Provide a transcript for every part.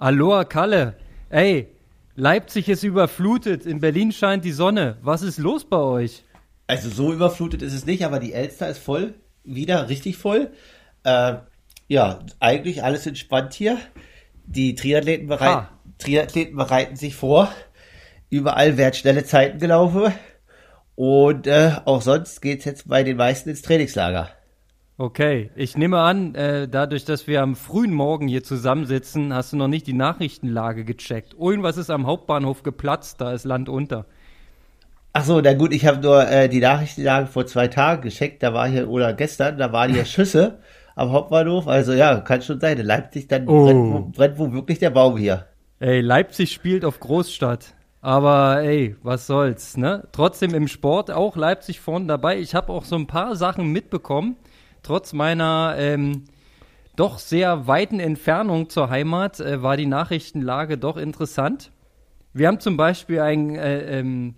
Aloha Kalle. Ey, Leipzig ist überflutet, in Berlin scheint die Sonne. Was ist los bei euch? Also so überflutet ist es nicht, aber die Elster ist voll, wieder richtig voll. Äh, ja, eigentlich alles entspannt hier. Die Triathleten, bereit, Triathleten bereiten sich vor. Überall werden schnelle Zeiten gelaufen. Und äh, auch sonst geht's jetzt bei den meisten ins Trainingslager. Okay, ich nehme an, äh, dadurch, dass wir am frühen Morgen hier zusammensitzen, hast du noch nicht die Nachrichtenlage gecheckt. Irgendwas ist am Hauptbahnhof geplatzt, da ist Land unter. Ach so, na gut, ich habe nur äh, die Nachrichtenlage vor zwei Tagen gecheckt, da war hier, oder gestern, da waren hier Schüsse am Hauptbahnhof, also ja, kann schon sein, in Leipzig, dann Oh. brennt, brennt wo wirklich der Baum hier. Ey, Leipzig spielt auf Großstadt. Aber ey, was soll's, ne? Trotzdem im Sport auch Leipzig vorne dabei. Ich habe auch so ein paar Sachen mitbekommen, trotz meiner ähm, doch sehr weiten Entfernung zur Heimat äh, war die Nachrichtenlage doch interessant. Wir haben zum Beispiel ein äh, ähm,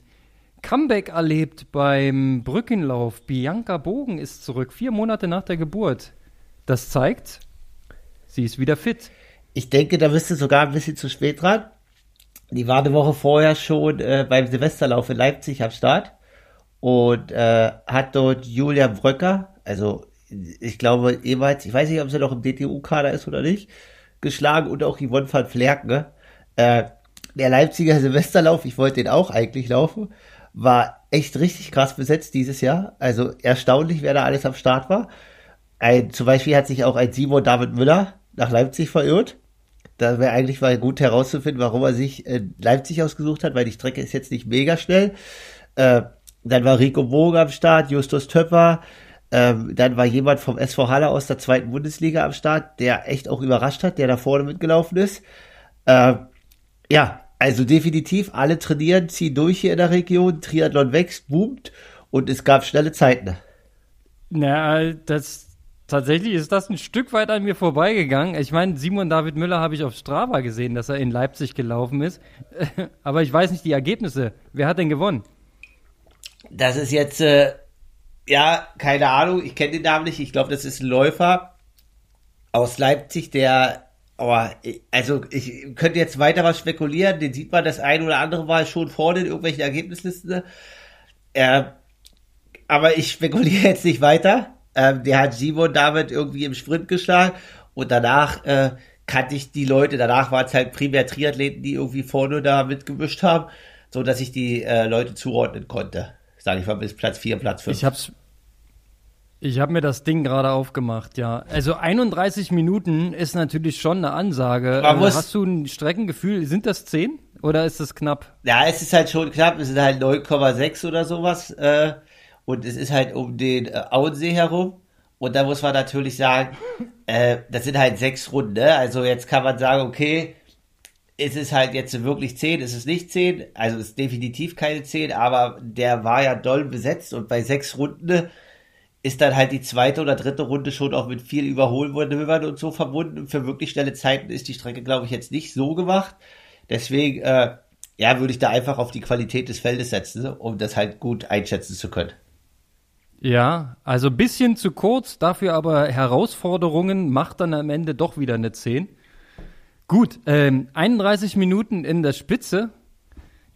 Comeback erlebt beim Brückenlauf. Bianca Bogen ist zurück, vier Monate nach der Geburt. Das zeigt, sie ist wieder fit. Ich denke, da bist du sogar ein bisschen zu spät dran. Die war eine Woche vorher schon äh, beim Silvesterlauf in Leipzig am Start und äh, hat dort Julia Bröcker, also ich glaube ehemals, ich weiß nicht, ob sie noch im DTU-Kader ist oder nicht, geschlagen und auch Yvonne van Flerken. Ne? Äh, der Leipziger Silvesterlauf, ich wollte den auch eigentlich laufen, war echt richtig krass besetzt dieses Jahr. Also erstaunlich, wer da alles am Start war. Ein, zum Beispiel hat sich auch ein Simon David Müller nach Leipzig verirrt. Da wäre eigentlich mal gut herauszufinden, warum er sich äh, Leipzig ausgesucht hat, weil die Strecke ist jetzt nicht mega schnell. Äh, dann war Rico Bogen am Start, Justus Töpper. Ähm, dann war jemand vom SV Halle aus der zweiten Bundesliga am Start, der echt auch überrascht hat, der da vorne mitgelaufen ist. Äh, ja, also definitiv alle trainieren, ziehen durch hier in der Region, Triathlon wächst, boomt und es gab schnelle Zeiten. Na, das tatsächlich ist das ein Stück weit an mir vorbeigegangen. Ich meine, Simon David Müller habe ich auf Strava gesehen, dass er in Leipzig gelaufen ist. Aber ich weiß nicht die Ergebnisse. Wer hat denn gewonnen? Das ist jetzt, äh, ja, keine Ahnung, ich kenne den Namen nicht. Ich glaube, das ist ein Läufer aus Leipzig, der, oh, also ich könnte jetzt weiter was spekulieren. Den sieht man das ein oder andere Mal schon vorne in irgendwelchen Ergebnislisten. Äh, aber ich spekuliere jetzt nicht weiter. Ähm, der hat Simon damit irgendwie im Sprint geschlagen und danach äh, kannte ich die Leute. Danach waren es halt primär Triathleten, die irgendwie vorne da mitgemischt haben, so dass ich die äh, Leute zuordnen konnte. Sage ich mal bis Platz 4, Platz 5. Ich hab's. Ich habe mir das Ding gerade aufgemacht, ja. Also 31 Minuten ist natürlich schon eine Ansage. Man Äh, muss- Hast du ein Streckengefühl? Sind das 10 oder ist das knapp? Ja, es ist halt schon knapp, es sind halt 9,6 oder sowas. Äh, und es ist halt um den äh, Auensee herum. Und da muss man natürlich sagen, äh, das sind halt sechs Runden. Ne? Also jetzt kann man sagen, okay, ist es halt jetzt wirklich 10, ist es nicht 10. Also es ist definitiv keine 10, aber der war ja doll besetzt. Und bei sechs Runden ne, ist dann halt die zweite oder dritte Runde schon auch mit viel Überholmanövern und so verbunden. Für wirklich schnelle Zeiten ist die Strecke, glaube ich, jetzt nicht so gemacht. Deswegen, äh, ja, würde ich da einfach auf die Qualität des Feldes setzen, um das halt gut einschätzen zu können. Ja, also ein bisschen zu kurz, dafür aber Herausforderungen macht dann am Ende doch wieder eine 10. Gut, ähm, 31 Minuten in der Spitze.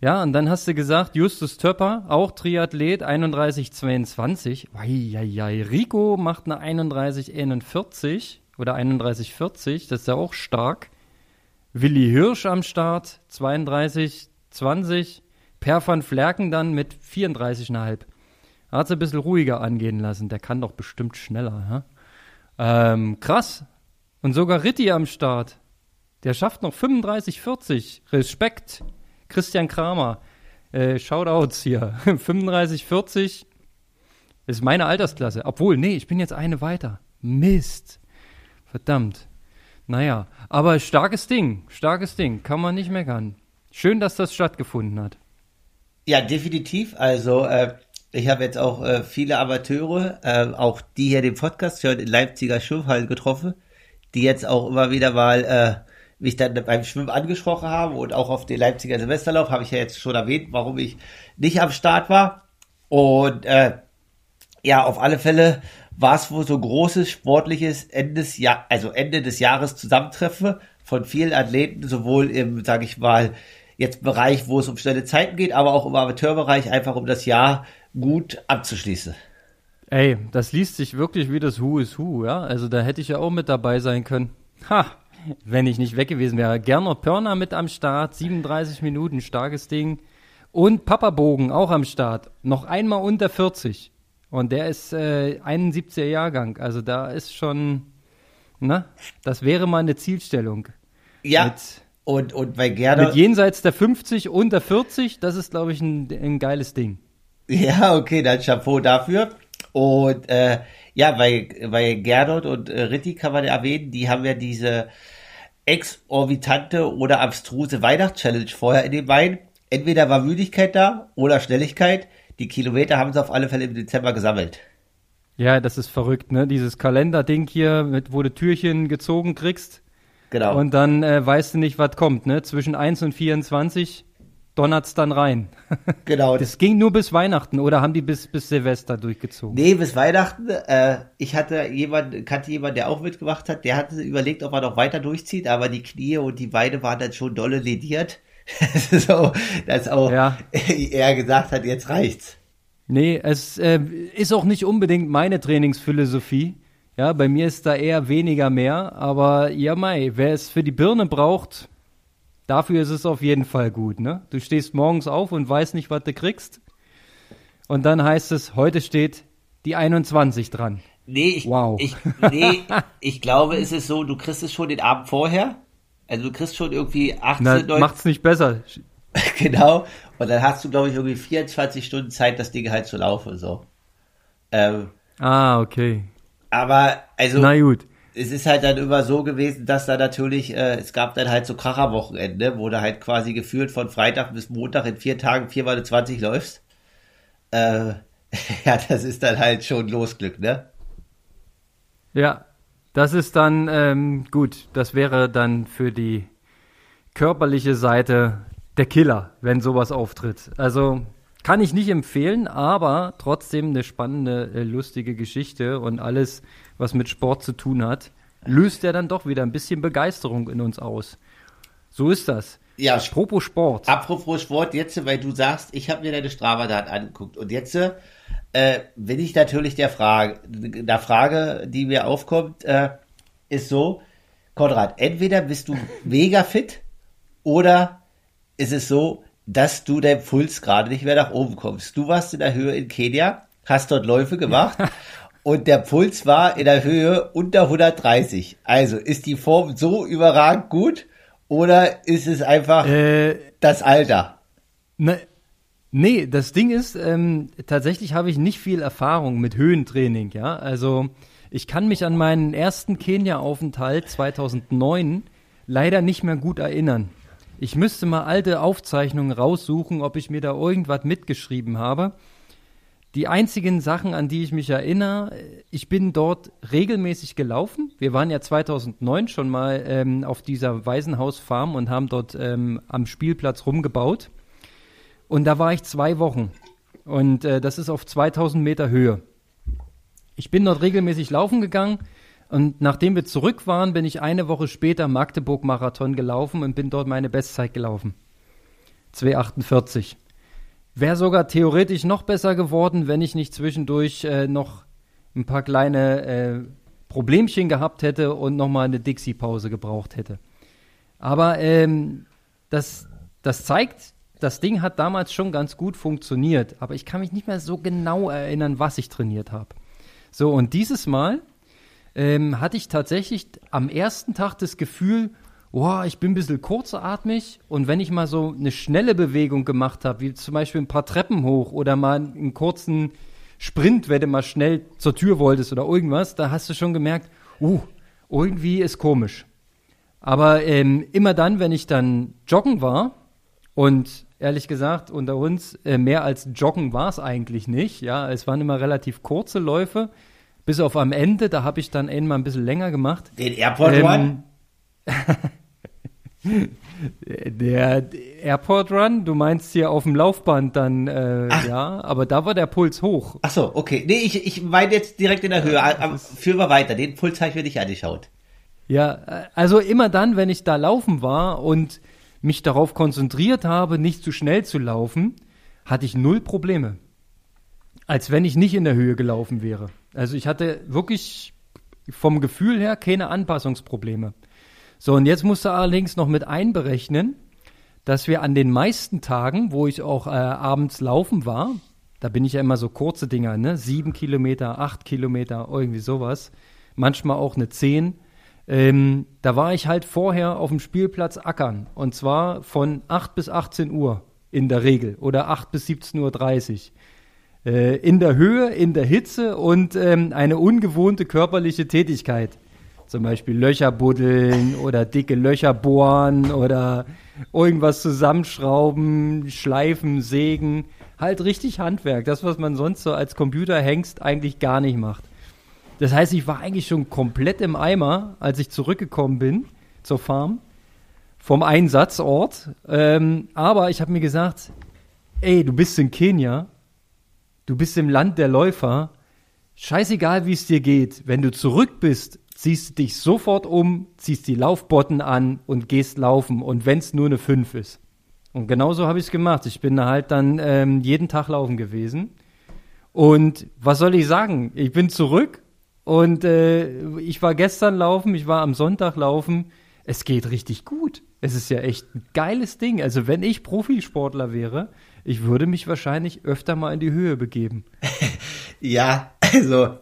Ja, und dann hast du gesagt, Justus Töpper, auch Triathlet, 31,22. Eieiei, Rico macht eine 31,41 oder 31,40, das ist ja auch stark. Willi Hirsch am Start, 32,20. Per van Flerken dann mit 34,5. Hat sie ein bisschen ruhiger angehen lassen. Der kann doch bestimmt schneller. Ja? Ähm, krass. Und sogar Ritti am Start. Der schafft noch 35, 40. Respekt. Christian Kramer. Äh, Shoutouts hier. 35, 40 ist meine Altersklasse. Obwohl, nee, ich bin jetzt eine weiter. Mist. Verdammt. Naja, aber starkes Ding. Starkes Ding. Kann man nicht meckern. Schön, dass das stattgefunden hat. Ja, definitiv. Also, äh, ich habe jetzt auch äh, viele Amateure, äh, auch die hier den Podcast hören, in Leipziger Schwimmhallen getroffen, die jetzt auch immer wieder mal äh, mich dann beim Schwimmen angesprochen haben und auch auf den Leipziger Silvesterlauf habe ich ja jetzt schon erwähnt, warum ich nicht am Start war. Und äh, ja, auf alle Fälle war es wohl so großes sportliches Ende des, Jahr, also Ende des Jahres Zusammentreffen von vielen Athleten, sowohl im, sage ich mal, jetzt Bereich, wo es um schnelle Zeiten geht, aber auch im Amateurbereich, einfach um das Jahr gut abzuschließen. Ey, das liest sich wirklich wie das Who is Who, ja? Also da hätte ich ja auch mit dabei sein können. Ha, wenn ich nicht weg gewesen wäre. Gerner Pörner mit am Start, 37 Minuten, starkes Ding. Und Papa Bogen auch am Start, noch einmal unter 40. Und der ist äh, 71er Jahrgang. Also da ist schon, ne? Das wäre mal eine Zielstellung. Ja. Mit, und, und bei Gerner. Mit jenseits der 50, unter 40, das ist, glaube ich, ein, ein geiles Ding. Ja, okay, dann Chapeau dafür. Und äh, ja, bei, bei Gerdot und äh, Ritti kann man erwähnen, die haben ja diese exorbitante oder abstruse Weihnachtschallenge vorher in den Beinen. Entweder war Müdigkeit da oder Schnelligkeit. Die Kilometer haben sie auf alle Fälle im Dezember gesammelt. Ja, das ist verrückt, ne? Dieses Kalenderding hier, mit, wo du Türchen gezogen kriegst. Genau. Und dann äh, weißt du nicht, was kommt, ne? Zwischen 1 und 24 donnert's dann rein. Genau. Das ging nur bis Weihnachten oder haben die bis, bis Silvester durchgezogen? Nee, bis Weihnachten. Äh, ich hatte jemand, kannte jemand, der auch mitgemacht hat, der hatte überlegt, ob er noch weiter durchzieht, aber die Knie und die Beine waren dann schon dolle lediert. so, dass auch ja. er gesagt hat, jetzt reicht's. Nee, es äh, ist auch nicht unbedingt meine Trainingsphilosophie. Ja, bei mir ist da eher weniger mehr, aber ja, Mai, wer es für die Birne braucht, Dafür ist es auf jeden Fall gut, ne? Du stehst morgens auf und weißt nicht, was du kriegst. Und dann heißt es, heute steht die 21 dran. Nee, ich, wow. ich, nee, ich glaube, es ist so, du kriegst es schon den Abend vorher. Also du kriegst schon irgendwie 18, Na, 19. Macht's nicht besser. genau. Und dann hast du, glaube ich, irgendwie 24 Stunden Zeit, das Ding halt zu laufen, so. Ähm, ah, okay. Aber, also. Na gut es ist halt dann immer so gewesen, dass da natürlich, äh, es gab dann halt so Kracherwochenende, wo du halt quasi gefühlt von Freitag bis Montag in vier Tagen viermal 20 läufst. Äh, ja, das ist dann halt schon Losglück, ne? Ja, das ist dann ähm, gut. Das wäre dann für die körperliche Seite der Killer, wenn sowas auftritt. Also kann ich nicht empfehlen, aber trotzdem eine spannende, äh, lustige Geschichte und alles was mit Sport zu tun hat, löst er dann doch wieder ein bisschen Begeisterung in uns aus. So ist das. Ja, apropos Sport. Apropos Sport, jetzt, weil du sagst, ich habe mir deine Strava-Daten angeguckt und jetzt äh, bin ich natürlich der Frage, der Frage, die mir aufkommt, äh, ist so, Konrad, entweder bist du mega fit oder ist es so, dass du dein Puls gerade nicht mehr nach oben kommst. Du warst in der Höhe in Kenia, hast dort Läufe gemacht und der Puls war in der Höhe unter 130. Also ist die Form so überragend gut oder ist es einfach äh, das Alter? Ne, nee, das Ding ist, ähm, tatsächlich habe ich nicht viel Erfahrung mit Höhentraining, ja. Also ich kann mich an meinen ersten Kenia-Aufenthalt 2009 leider nicht mehr gut erinnern. Ich müsste mal alte Aufzeichnungen raussuchen, ob ich mir da irgendwas mitgeschrieben habe. Die einzigen Sachen, an die ich mich erinnere, ich bin dort regelmäßig gelaufen. Wir waren ja 2009 schon mal ähm, auf dieser Waisenhausfarm und haben dort ähm, am Spielplatz rumgebaut. Und da war ich zwei Wochen. Und äh, das ist auf 2000 Meter Höhe. Ich bin dort regelmäßig laufen gegangen. Und nachdem wir zurück waren, bin ich eine Woche später Magdeburg-Marathon gelaufen und bin dort meine Bestzeit gelaufen. 248. Wäre sogar theoretisch noch besser geworden, wenn ich nicht zwischendurch äh, noch ein paar kleine äh, Problemchen gehabt hätte und nochmal eine Dixie-Pause gebraucht hätte. Aber ähm, das, das zeigt, das Ding hat damals schon ganz gut funktioniert, aber ich kann mich nicht mehr so genau erinnern, was ich trainiert habe. So, und dieses Mal ähm, hatte ich tatsächlich am ersten Tag das Gefühl, oh, ich bin ein bisschen kurzatmig und wenn ich mal so eine schnelle Bewegung gemacht habe, wie zum Beispiel ein paar Treppen hoch oder mal einen kurzen Sprint, wenn du mal schnell zur Tür wolltest oder irgendwas, da hast du schon gemerkt, uh, irgendwie ist komisch. Aber ähm, immer dann, wenn ich dann joggen war und ehrlich gesagt unter uns äh, mehr als joggen war es eigentlich nicht, ja, es waren immer relativ kurze Läufe, bis auf am Ende, da habe ich dann einmal ein bisschen länger gemacht. Den Airport ähm, One? Der Airport Run, du meinst hier auf dem Laufband dann, äh, ja, aber da war der Puls hoch. Ach so, okay. Nee, ich, ich meine jetzt direkt in der Höhe. Aber führen wir weiter. Den Puls habe ich mir nicht angeschaut. Ja, also immer dann, wenn ich da laufen war und mich darauf konzentriert habe, nicht zu schnell zu laufen, hatte ich null Probleme. Als wenn ich nicht in der Höhe gelaufen wäre. Also ich hatte wirklich vom Gefühl her keine Anpassungsprobleme. So, und jetzt musst du allerdings noch mit einberechnen, dass wir an den meisten Tagen, wo ich auch äh, abends laufen war, da bin ich ja immer so kurze Dinger, ne? Sieben Kilometer, acht Kilometer, irgendwie sowas. Manchmal auch eine zehn. Ähm, da war ich halt vorher auf dem Spielplatz ackern. Und zwar von 8 bis 18 Uhr in der Regel oder 8 bis 17.30 Uhr. Äh, in der Höhe, in der Hitze und ähm, eine ungewohnte körperliche Tätigkeit. Zum Beispiel Löcher buddeln oder dicke Löcher bohren oder irgendwas zusammenschrauben, schleifen, sägen. Halt richtig Handwerk. Das, was man sonst so als Computerhengst eigentlich gar nicht macht. Das heißt, ich war eigentlich schon komplett im Eimer, als ich zurückgekommen bin zur Farm vom Einsatzort. Ähm, aber ich habe mir gesagt, ey, du bist in Kenia, du bist im Land der Läufer. Scheißegal, wie es dir geht. Wenn du zurück bist, ziehst du dich sofort um, ziehst die Laufbotten an und gehst laufen. Und wenn es nur eine 5 ist. Und genauso habe ich es gemacht. Ich bin halt dann ähm, jeden Tag laufen gewesen. Und was soll ich sagen? Ich bin zurück und äh, ich war gestern laufen, ich war am Sonntag laufen. Es geht richtig gut. Es ist ja echt ein geiles Ding. Also wenn ich Profisportler wäre, ich würde mich wahrscheinlich öfter mal in die Höhe begeben. ja, also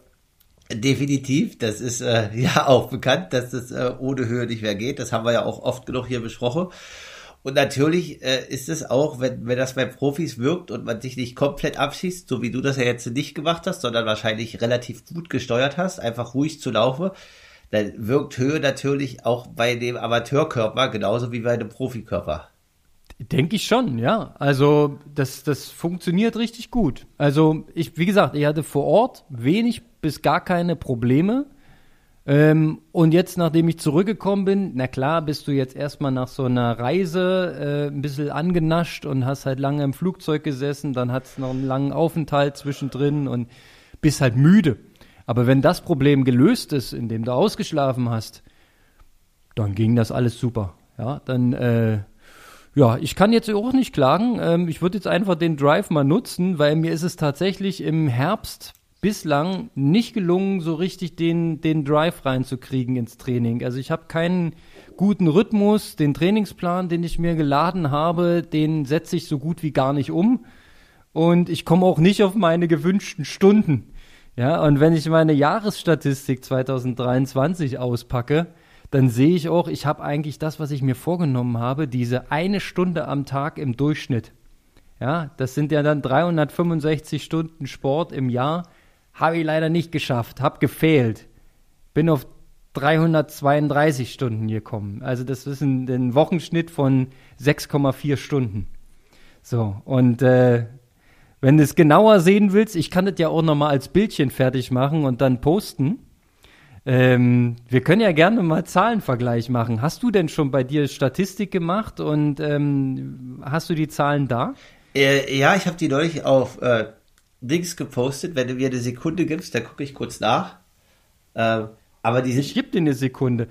definitiv. Das ist äh, ja auch bekannt, dass es äh, ohne Höhe nicht mehr geht. Das haben wir ja auch oft genug hier besprochen. Und natürlich äh, ist es auch, wenn, wenn das bei Profis wirkt und man sich nicht komplett abschießt, so wie du das ja jetzt nicht gemacht hast, sondern wahrscheinlich relativ gut gesteuert hast, einfach ruhig zu laufen, dann wirkt Höhe natürlich auch bei dem Amateurkörper genauso wie bei dem Profikörper. Denke ich schon, ja. Also das, das funktioniert richtig gut. Also ich, wie gesagt, ich hatte vor Ort wenig bis gar keine Probleme. Ähm, und jetzt, nachdem ich zurückgekommen bin, na klar, bist du jetzt erstmal nach so einer Reise äh, ein bisschen angenascht und hast halt lange im Flugzeug gesessen, dann hat's noch einen langen Aufenthalt zwischendrin und bist halt müde. Aber wenn das Problem gelöst ist, indem du ausgeschlafen hast, dann ging das alles super. Ja, dann, äh, ja, ich kann jetzt auch nicht klagen. Ähm, ich würde jetzt einfach den Drive mal nutzen, weil mir ist es tatsächlich im Herbst bislang nicht gelungen, so richtig den, den Drive reinzukriegen ins Training. Also ich habe keinen guten Rhythmus, den Trainingsplan, den ich mir geladen habe, den setze ich so gut wie gar nicht um. Und ich komme auch nicht auf meine gewünschten Stunden. Ja, und wenn ich meine Jahresstatistik 2023 auspacke, dann sehe ich auch, ich habe eigentlich das, was ich mir vorgenommen habe, diese eine Stunde am Tag im Durchschnitt. Ja, das sind ja dann 365 Stunden Sport im Jahr habe ich leider nicht geschafft, habe gefehlt. Bin auf 332 Stunden gekommen. Also das ist ein, ein Wochenschnitt von 6,4 Stunden. So, und äh, wenn du es genauer sehen willst, ich kann das ja auch nochmal als Bildchen fertig machen und dann posten. Ähm, wir können ja gerne mal Zahlenvergleich machen. Hast du denn schon bei dir Statistik gemacht und ähm, hast du die Zahlen da? Äh, ja, ich habe die neulich auf äh, Dings gepostet. Wenn du mir eine Sekunde gibst, dann gucke ich kurz nach. Ähm, aber die Ich gebe dir eine Sekunde.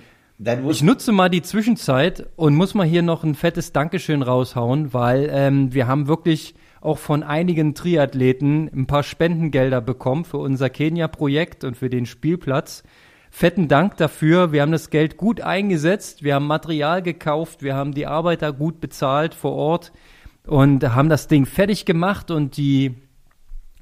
Ich nutze mal die Zwischenzeit und muss mal hier noch ein fettes Dankeschön raushauen, weil ähm, wir haben wirklich auch von einigen Triathleten ein paar Spendengelder bekommen für unser Kenia-Projekt und für den Spielplatz. Fetten Dank dafür. Wir haben das Geld gut eingesetzt, wir haben Material gekauft, wir haben die Arbeiter gut bezahlt vor Ort und haben das Ding fertig gemacht und die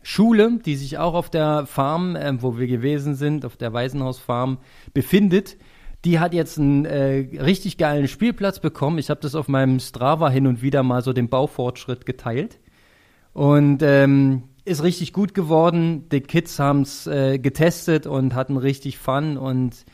Schule, die sich auch auf der Farm, äh, wo wir gewesen sind, auf der Waisenhausfarm befindet, die hat jetzt einen äh, richtig geilen Spielplatz bekommen. Ich habe das auf meinem Strava hin und wieder mal so den Baufortschritt geteilt. Und ähm, ist richtig gut geworden. Die Kids haben es äh, getestet und hatten richtig Fun und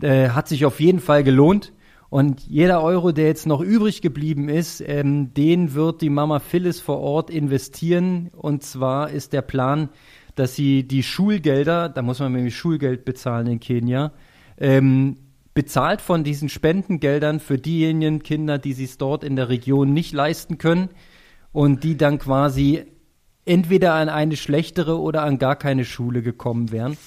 äh, hat sich auf jeden Fall gelohnt. Und jeder Euro, der jetzt noch übrig geblieben ist, ähm, den wird die Mama Phyllis vor Ort investieren. Und zwar ist der Plan, dass sie die Schulgelder, da muss man nämlich Schulgeld bezahlen in Kenia, ähm, bezahlt von diesen Spendengeldern für diejenigen Kinder, die sich dort in der Region nicht leisten können und die dann quasi entweder an eine schlechtere oder an gar keine Schule gekommen wären.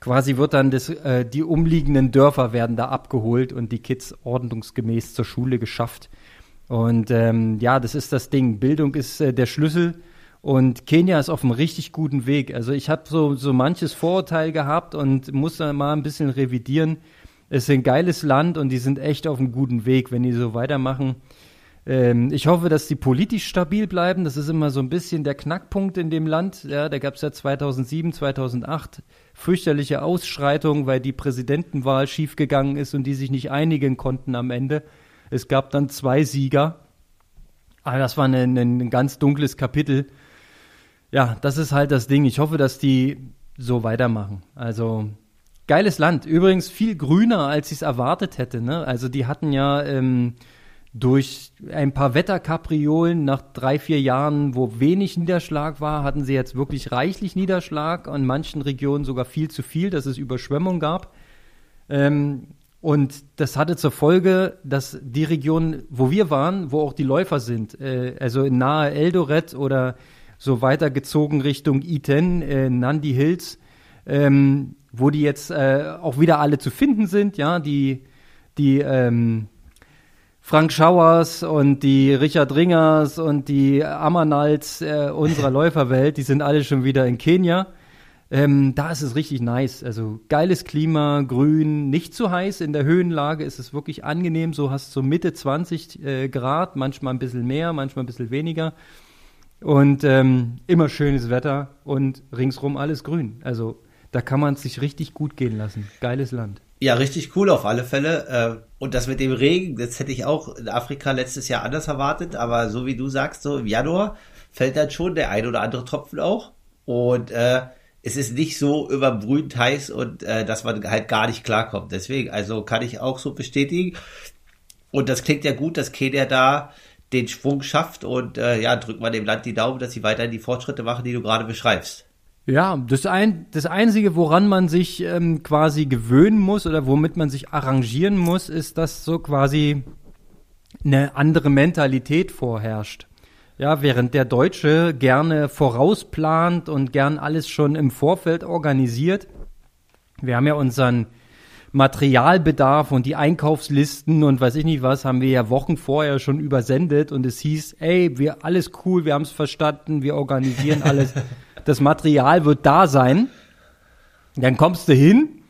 Quasi wird dann das, äh, die umliegenden Dörfer werden da abgeholt und die Kids ordnungsgemäß zur Schule geschafft. Und ähm, ja, das ist das Ding. Bildung ist äh, der Schlüssel und Kenia ist auf einem richtig guten Weg. Also ich habe so, so manches Vorurteil gehabt und muss da mal ein bisschen revidieren. Es ist ein geiles Land und die sind echt auf einem guten Weg, wenn die so weitermachen. Ähm, ich hoffe, dass die politisch stabil bleiben. Das ist immer so ein bisschen der Knackpunkt in dem Land. Ja, da gab es ja 2007, 2008 fürchterliche Ausschreitungen, weil die Präsidentenwahl schiefgegangen ist und die sich nicht einigen konnten am Ende. Es gab dann zwei Sieger. Aber das war ein, ein ganz dunkles Kapitel. Ja, das ist halt das Ding. Ich hoffe, dass die so weitermachen. Also geiles Land. Übrigens viel grüner, als ich es erwartet hätte. Ne? Also die hatten ja ähm, durch ein paar Wetterkapriolen nach drei, vier Jahren, wo wenig Niederschlag war, hatten sie jetzt wirklich reichlich Niederschlag, an manchen Regionen sogar viel zu viel, dass es Überschwemmung gab. Ähm, und das hatte zur Folge, dass die Region, wo wir waren, wo auch die Läufer sind, äh, also in nahe Eldoret oder so weitergezogen Richtung Iten, äh, Nandi Hills, ähm, wo die jetzt äh, auch wieder alle zu finden sind, ja, die, die ähm, Frank Schauers und die Richard Ringers und die Amanals äh, unserer Läuferwelt, die sind alle schon wieder in Kenia. Ähm, da ist es richtig nice. Also geiles Klima, grün, nicht zu heiß. In der Höhenlage ist es wirklich angenehm. So hast du so Mitte 20 äh, Grad, manchmal ein bisschen mehr, manchmal ein bisschen weniger. Und ähm, immer schönes Wetter und ringsrum alles grün. Also da kann man es sich richtig gut gehen lassen. Geiles Land. Ja, richtig cool auf alle Fälle. Äh, und das mit dem Regen, das hätte ich auch in Afrika letztes Jahr anders erwartet, aber so wie du sagst, so im Januar fällt dann schon der ein oder andere Tropfen auch. Und äh, es ist nicht so überbrühend heiß und äh, dass man halt gar nicht klarkommt. Deswegen, also kann ich auch so bestätigen. Und das klingt ja gut, dass Kenia da den Schwung schafft und äh, ja, drückt man dem Land die Daumen, dass sie weiterhin die Fortschritte machen, die du gerade beschreibst. Ja, das, ein, das Einzige, woran man sich ähm, quasi gewöhnen muss oder womit man sich arrangieren muss, ist, dass so quasi eine andere Mentalität vorherrscht. Ja, während der Deutsche gerne vorausplant und gern alles schon im Vorfeld organisiert. Wir haben ja unseren Materialbedarf und die Einkaufslisten und weiß ich nicht was, haben wir ja Wochen vorher schon übersendet und es hieß, ey, wir alles cool, wir haben es verstanden, wir organisieren alles. Das Material wird da sein. Dann kommst du hin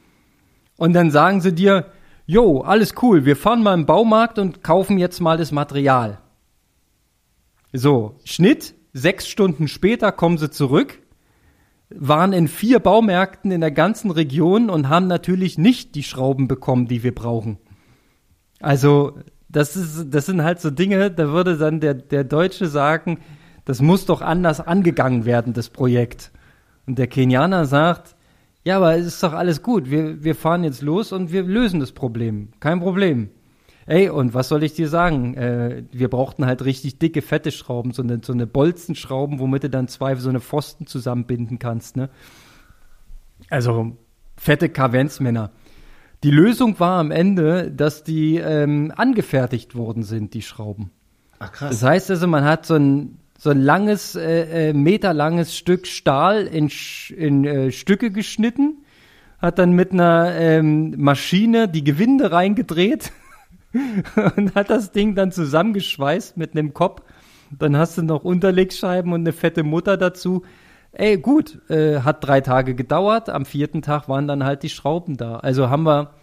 und dann sagen sie dir, jo, alles cool, wir fahren mal im Baumarkt und kaufen jetzt mal das Material. So, Schnitt, sechs Stunden später kommen sie zurück, waren in vier Baumärkten in der ganzen Region und haben natürlich nicht die Schrauben bekommen, die wir brauchen. Also, das ist, das sind halt so Dinge, da würde dann der, der Deutsche sagen, das muss doch anders angegangen werden, das Projekt. Und der Kenianer sagt, ja, aber es ist doch alles gut. Wir, wir fahren jetzt los und wir lösen das Problem. Kein Problem. Ey, und was soll ich dir sagen? Äh, wir brauchten halt richtig dicke, fette Schrauben, so eine, so eine Bolzenschrauben, womit du dann zwei so eine Pfosten zusammenbinden kannst, ne? Also, fette Kavenzmänner. Die Lösung war am Ende, dass die ähm, angefertigt worden sind, die Schrauben. Ach krass. Das heißt also, man hat so ein so ein langes, äh, äh, meterlanges Stück Stahl in, in äh, Stücke geschnitten, hat dann mit einer ähm, Maschine die Gewinde reingedreht und hat das Ding dann zusammengeschweißt mit einem Kopf. Dann hast du noch Unterlegscheiben und eine fette Mutter dazu. Ey, gut, äh, hat drei Tage gedauert. Am vierten Tag waren dann halt die Schrauben da. Also haben wir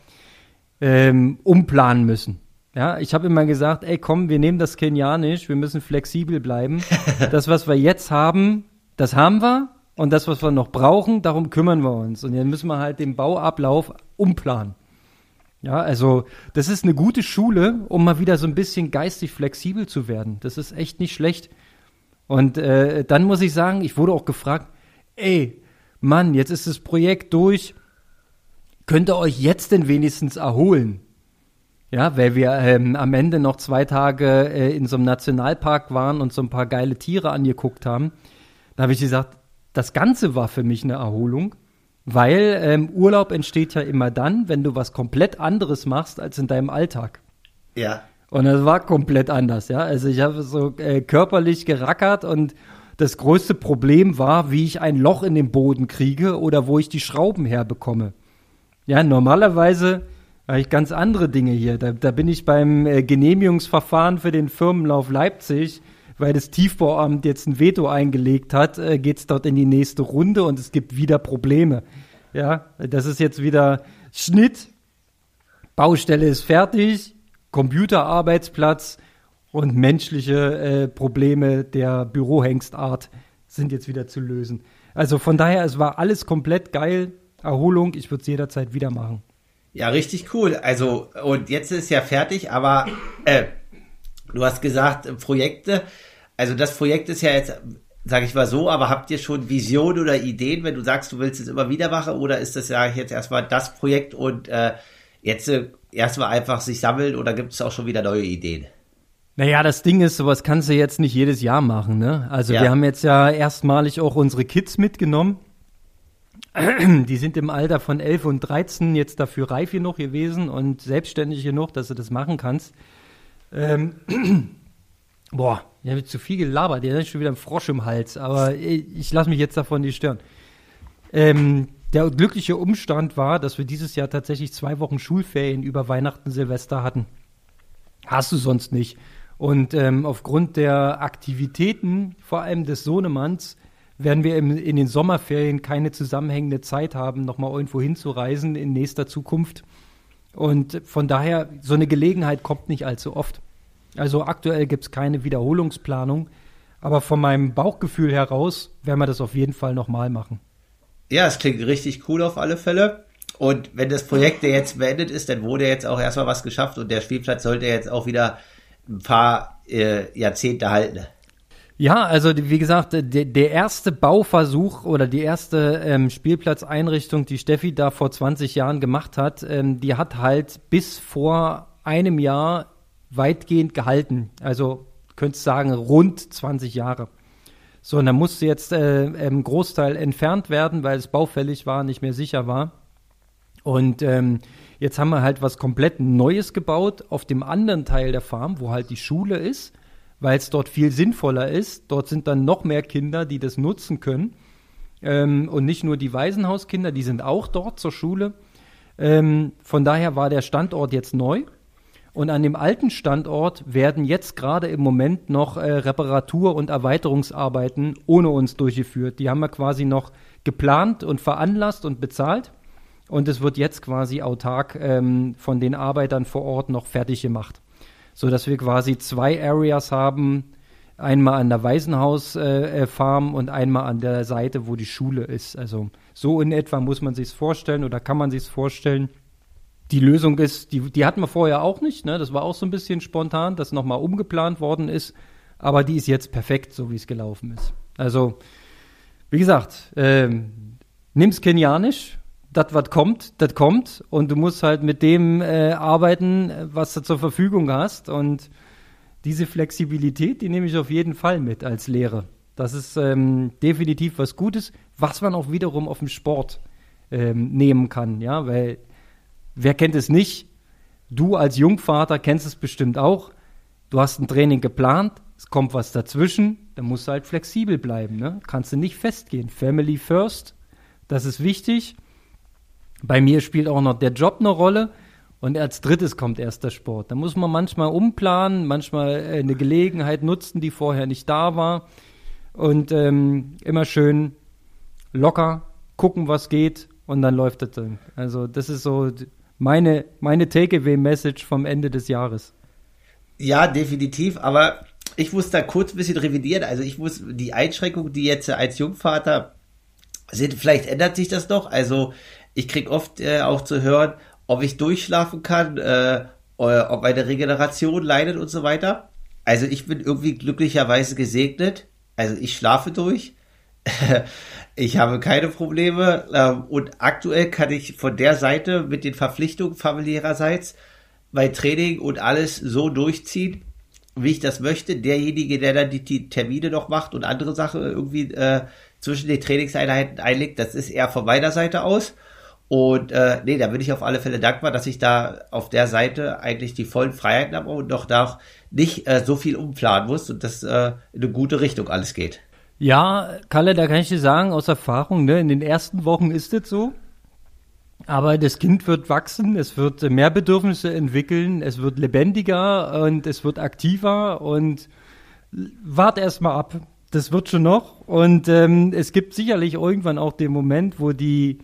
ähm, umplanen müssen. Ja, ich habe immer gesagt, ey, komm, wir nehmen das Kenianisch, wir müssen flexibel bleiben. das, was wir jetzt haben, das haben wir. Und das, was wir noch brauchen, darum kümmern wir uns. Und dann müssen wir halt den Bauablauf umplanen. Ja, also das ist eine gute Schule, um mal wieder so ein bisschen geistig flexibel zu werden. Das ist echt nicht schlecht. Und äh, dann muss ich sagen, ich wurde auch gefragt, ey, Mann, jetzt ist das Projekt durch. Könnt ihr euch jetzt denn wenigstens erholen? Ja, weil wir ähm, am Ende noch zwei Tage äh, in so einem Nationalpark waren und so ein paar geile Tiere angeguckt haben. Da habe ich gesagt, das Ganze war für mich eine Erholung. Weil ähm, Urlaub entsteht ja immer dann, wenn du was komplett anderes machst als in deinem Alltag. Ja. Und das war komplett anders, ja. Also ich habe so äh, körperlich gerackert und das größte Problem war, wie ich ein Loch in den Boden kriege oder wo ich die Schrauben herbekomme. Ja, normalerweise habe ich ganz andere Dinge hier. Da, da bin ich beim äh, Genehmigungsverfahren für den Firmenlauf Leipzig, weil das Tiefbauamt jetzt ein Veto eingelegt hat, äh, geht es dort in die nächste Runde und es gibt wieder Probleme. Ja, das ist jetzt wieder Schnitt, Baustelle ist fertig, Computerarbeitsplatz und menschliche äh, Probleme der Bürohengstart sind jetzt wieder zu lösen. Also von daher, es war alles komplett geil. Erholung, ich würde es jederzeit wieder machen. Ja, richtig cool. Also, und jetzt ist ja fertig, aber äh, du hast gesagt, Projekte. Also das Projekt ist ja jetzt, sage ich mal so, aber habt ihr schon Visionen oder Ideen, wenn du sagst, du willst es immer wieder machen, oder ist das ja jetzt erstmal das Projekt und äh, jetzt äh, erstmal einfach sich sammeln oder gibt es auch schon wieder neue Ideen? Naja, das Ding ist, sowas kannst du jetzt nicht jedes Jahr machen, ne? Also ja. wir haben jetzt ja erstmalig auch unsere Kids mitgenommen. Die sind im Alter von 11 und 13 jetzt dafür reif genug gewesen und selbstständig genug, dass du das machen kannst. Ähm, boah, ich habe zu viel gelabert, der ist schon wieder ein Frosch im Hals, aber ich, ich lasse mich jetzt davon nicht stören. Ähm, der glückliche Umstand war, dass wir dieses Jahr tatsächlich zwei Wochen Schulferien über Weihnachten, Silvester hatten. Hast du sonst nicht. Und ähm, aufgrund der Aktivitäten, vor allem des Sohnemanns, werden wir im, in den Sommerferien keine zusammenhängende Zeit haben, nochmal irgendwo hinzureisen in nächster Zukunft. Und von daher, so eine Gelegenheit kommt nicht allzu oft. Also aktuell gibt es keine Wiederholungsplanung, aber von meinem Bauchgefühl heraus werden wir das auf jeden Fall nochmal machen. Ja, es klingt richtig cool auf alle Fälle. Und wenn das Projekt jetzt beendet ist, dann wurde jetzt auch erstmal was geschafft und der Spielplatz sollte jetzt auch wieder ein paar äh, Jahrzehnte halten. Ja, also wie gesagt, der, der erste Bauversuch oder die erste ähm, Spielplatzeinrichtung, die Steffi da vor 20 Jahren gemacht hat, ähm, die hat halt bis vor einem Jahr weitgehend gehalten. Also könntest sagen rund 20 Jahre. So, und dann musste jetzt äh, ein Großteil entfernt werden, weil es baufällig war, nicht mehr sicher war. Und ähm, jetzt haben wir halt was komplett Neues gebaut auf dem anderen Teil der Farm, wo halt die Schule ist, weil es dort viel sinnvoller ist. Dort sind dann noch mehr Kinder, die das nutzen können. Ähm, und nicht nur die Waisenhauskinder, die sind auch dort zur Schule. Ähm, von daher war der Standort jetzt neu. Und an dem alten Standort werden jetzt gerade im Moment noch äh, Reparatur- und Erweiterungsarbeiten ohne uns durchgeführt. Die haben wir quasi noch geplant und veranlasst und bezahlt. Und es wird jetzt quasi autark ähm, von den Arbeitern vor Ort noch fertig gemacht. So dass wir quasi zwei Areas haben, einmal an der Waisenhaus-Farm äh, äh und einmal an der Seite, wo die Schule ist. Also so in etwa muss man sich vorstellen oder kann man sich vorstellen. Die Lösung ist, die, die hatten wir vorher auch nicht, ne? Das war auch so ein bisschen spontan, dass nochmal umgeplant worden ist, aber die ist jetzt perfekt, so wie es gelaufen ist. Also, wie gesagt, ähm, nimm's kenianisch, das, was kommt, das kommt. Und du musst halt mit dem äh, arbeiten, was du zur Verfügung hast. Und diese Flexibilität, die nehme ich auf jeden Fall mit als Lehrer. Das ist ähm, definitiv was Gutes, was man auch wiederum auf dem Sport ähm, nehmen kann. Ja, weil wer kennt es nicht? Du als Jungvater kennst es bestimmt auch. Du hast ein Training geplant, es kommt was dazwischen, dann musst du halt flexibel bleiben. Ne? Kannst du nicht festgehen. Family first, das ist wichtig. Bei mir spielt auch noch der Job eine Rolle. Und als drittes kommt erst der Sport. Da muss man manchmal umplanen, manchmal äh, eine Gelegenheit nutzen, die vorher nicht da war. Und ähm, immer schön locker gucken, was geht und dann läuft das dann. Also das ist so meine, meine Takeaway-Message vom Ende des Jahres. Ja, definitiv, aber ich muss da kurz ein bisschen revidieren. Also ich muss die Einschränkungen, die jetzt als Jungvater sind, vielleicht ändert sich das noch. Also ich krieg oft äh, auch zu hören, ob ich durchschlafen kann, äh, ob meine Regeneration leidet und so weiter. Also ich bin irgendwie glücklicherweise gesegnet. Also ich schlafe durch. ich habe keine Probleme. Ähm, und aktuell kann ich von der Seite mit den Verpflichtungen familiärerseits mein Training und alles so durchziehen, wie ich das möchte. Derjenige, der dann die, die Termine noch macht und andere Sachen irgendwie äh, zwischen den Trainingseinheiten einlegt. Das ist eher von meiner Seite aus. Und äh, nee, da bin ich auf alle Fälle dankbar, dass ich da auf der Seite eigentlich die vollen Freiheiten habe und doch da auch nicht äh, so viel umplanen muss und das äh, in eine gute Richtung alles geht. Ja, Kalle, da kann ich dir sagen, aus Erfahrung, ne, in den ersten Wochen ist es so. Aber das Kind wird wachsen, es wird mehr Bedürfnisse entwickeln, es wird lebendiger und es wird aktiver und wart erst mal ab. Das wird schon noch. Und ähm, es gibt sicherlich irgendwann auch den Moment, wo die,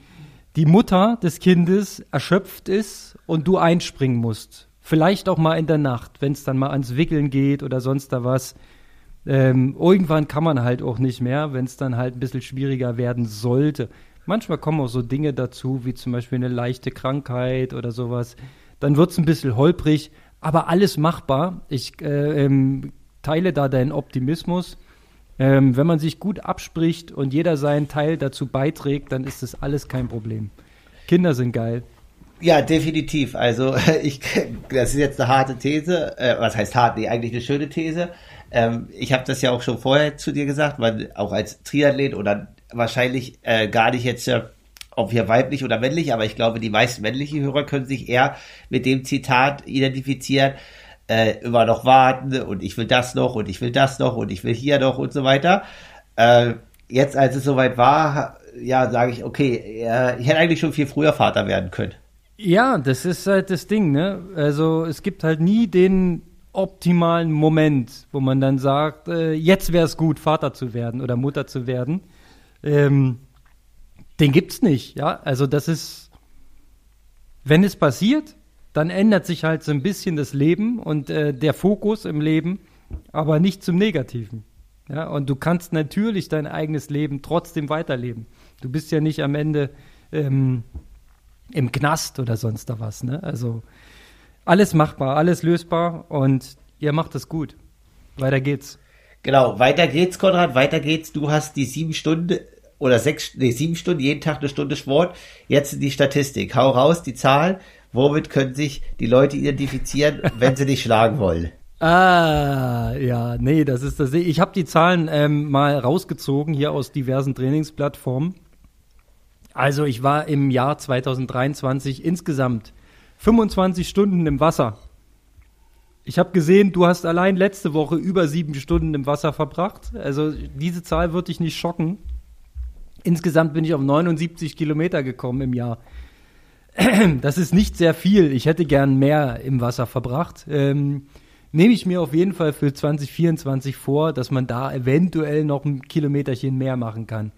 die Mutter des Kindes erschöpft ist und du einspringen musst. Vielleicht auch mal in der Nacht, wenn es dann mal ans Wickeln geht oder sonst da was. Ähm, irgendwann kann man halt auch nicht mehr, wenn es dann halt ein bisschen schwieriger werden sollte. Manchmal kommen auch so Dinge dazu, wie zum Beispiel eine leichte Krankheit oder sowas. Dann wird es ein bisschen holprig, aber alles machbar. Ich äh, ähm, teile da deinen Optimismus. Ähm, wenn man sich gut abspricht und jeder seinen Teil dazu beiträgt, dann ist das alles kein Problem. Kinder sind geil. Ja, definitiv. Also ich, das ist jetzt eine harte These. Äh, was heißt hart? Nee, eigentlich eine schöne These. Ähm, ich habe das ja auch schon vorher zu dir gesagt, weil auch als Triathlet oder wahrscheinlich äh, gar nicht jetzt, äh, ob wir weiblich oder männlich, aber ich glaube, die meisten männlichen Hörer können sich eher mit dem Zitat identifizieren, äh, immer noch warten und ich will das noch und ich will das noch und ich will hier noch und so weiter. Äh, jetzt, als es soweit war, ja, sage ich, okay, äh, ich hätte eigentlich schon viel früher Vater werden können. Ja, das ist halt das Ding, ne? Also es gibt halt nie den optimalen Moment, wo man dann sagt, äh, jetzt wäre es gut, Vater zu werden oder Mutter zu werden. Ähm, den gibt's nicht, ja. Also das ist, wenn es passiert, dann ändert sich halt so ein bisschen das Leben und äh, der Fokus im Leben, aber nicht zum Negativen. Ja, und du kannst natürlich dein eigenes Leben trotzdem weiterleben. Du bist ja nicht am Ende ähm, im Knast oder sonst da was. Ne? Also alles machbar, alles lösbar und ihr macht es gut. Weiter geht's. Genau, weiter geht's, Konrad, weiter geht's. Du hast die sieben Stunden oder sechs, nee, sieben Stunden, jeden Tag eine Stunde Sport. Jetzt die Statistik. Hau raus, die Zahl. Womit können sich die Leute identifizieren, wenn sie dich schlagen wollen? Ah, ja, nee, das ist das. Ich habe die Zahlen ähm, mal rausgezogen hier aus diversen Trainingsplattformen. Also ich war im Jahr 2023 insgesamt 25 Stunden im Wasser. Ich habe gesehen, du hast allein letzte Woche über sieben Stunden im Wasser verbracht. Also diese Zahl wird dich nicht schocken. Insgesamt bin ich auf 79 Kilometer gekommen im Jahr. Das ist nicht sehr viel. Ich hätte gern mehr im Wasser verbracht. Ähm, nehme ich mir auf jeden Fall für 2024 vor, dass man da eventuell noch ein Kilometerchen mehr machen kann.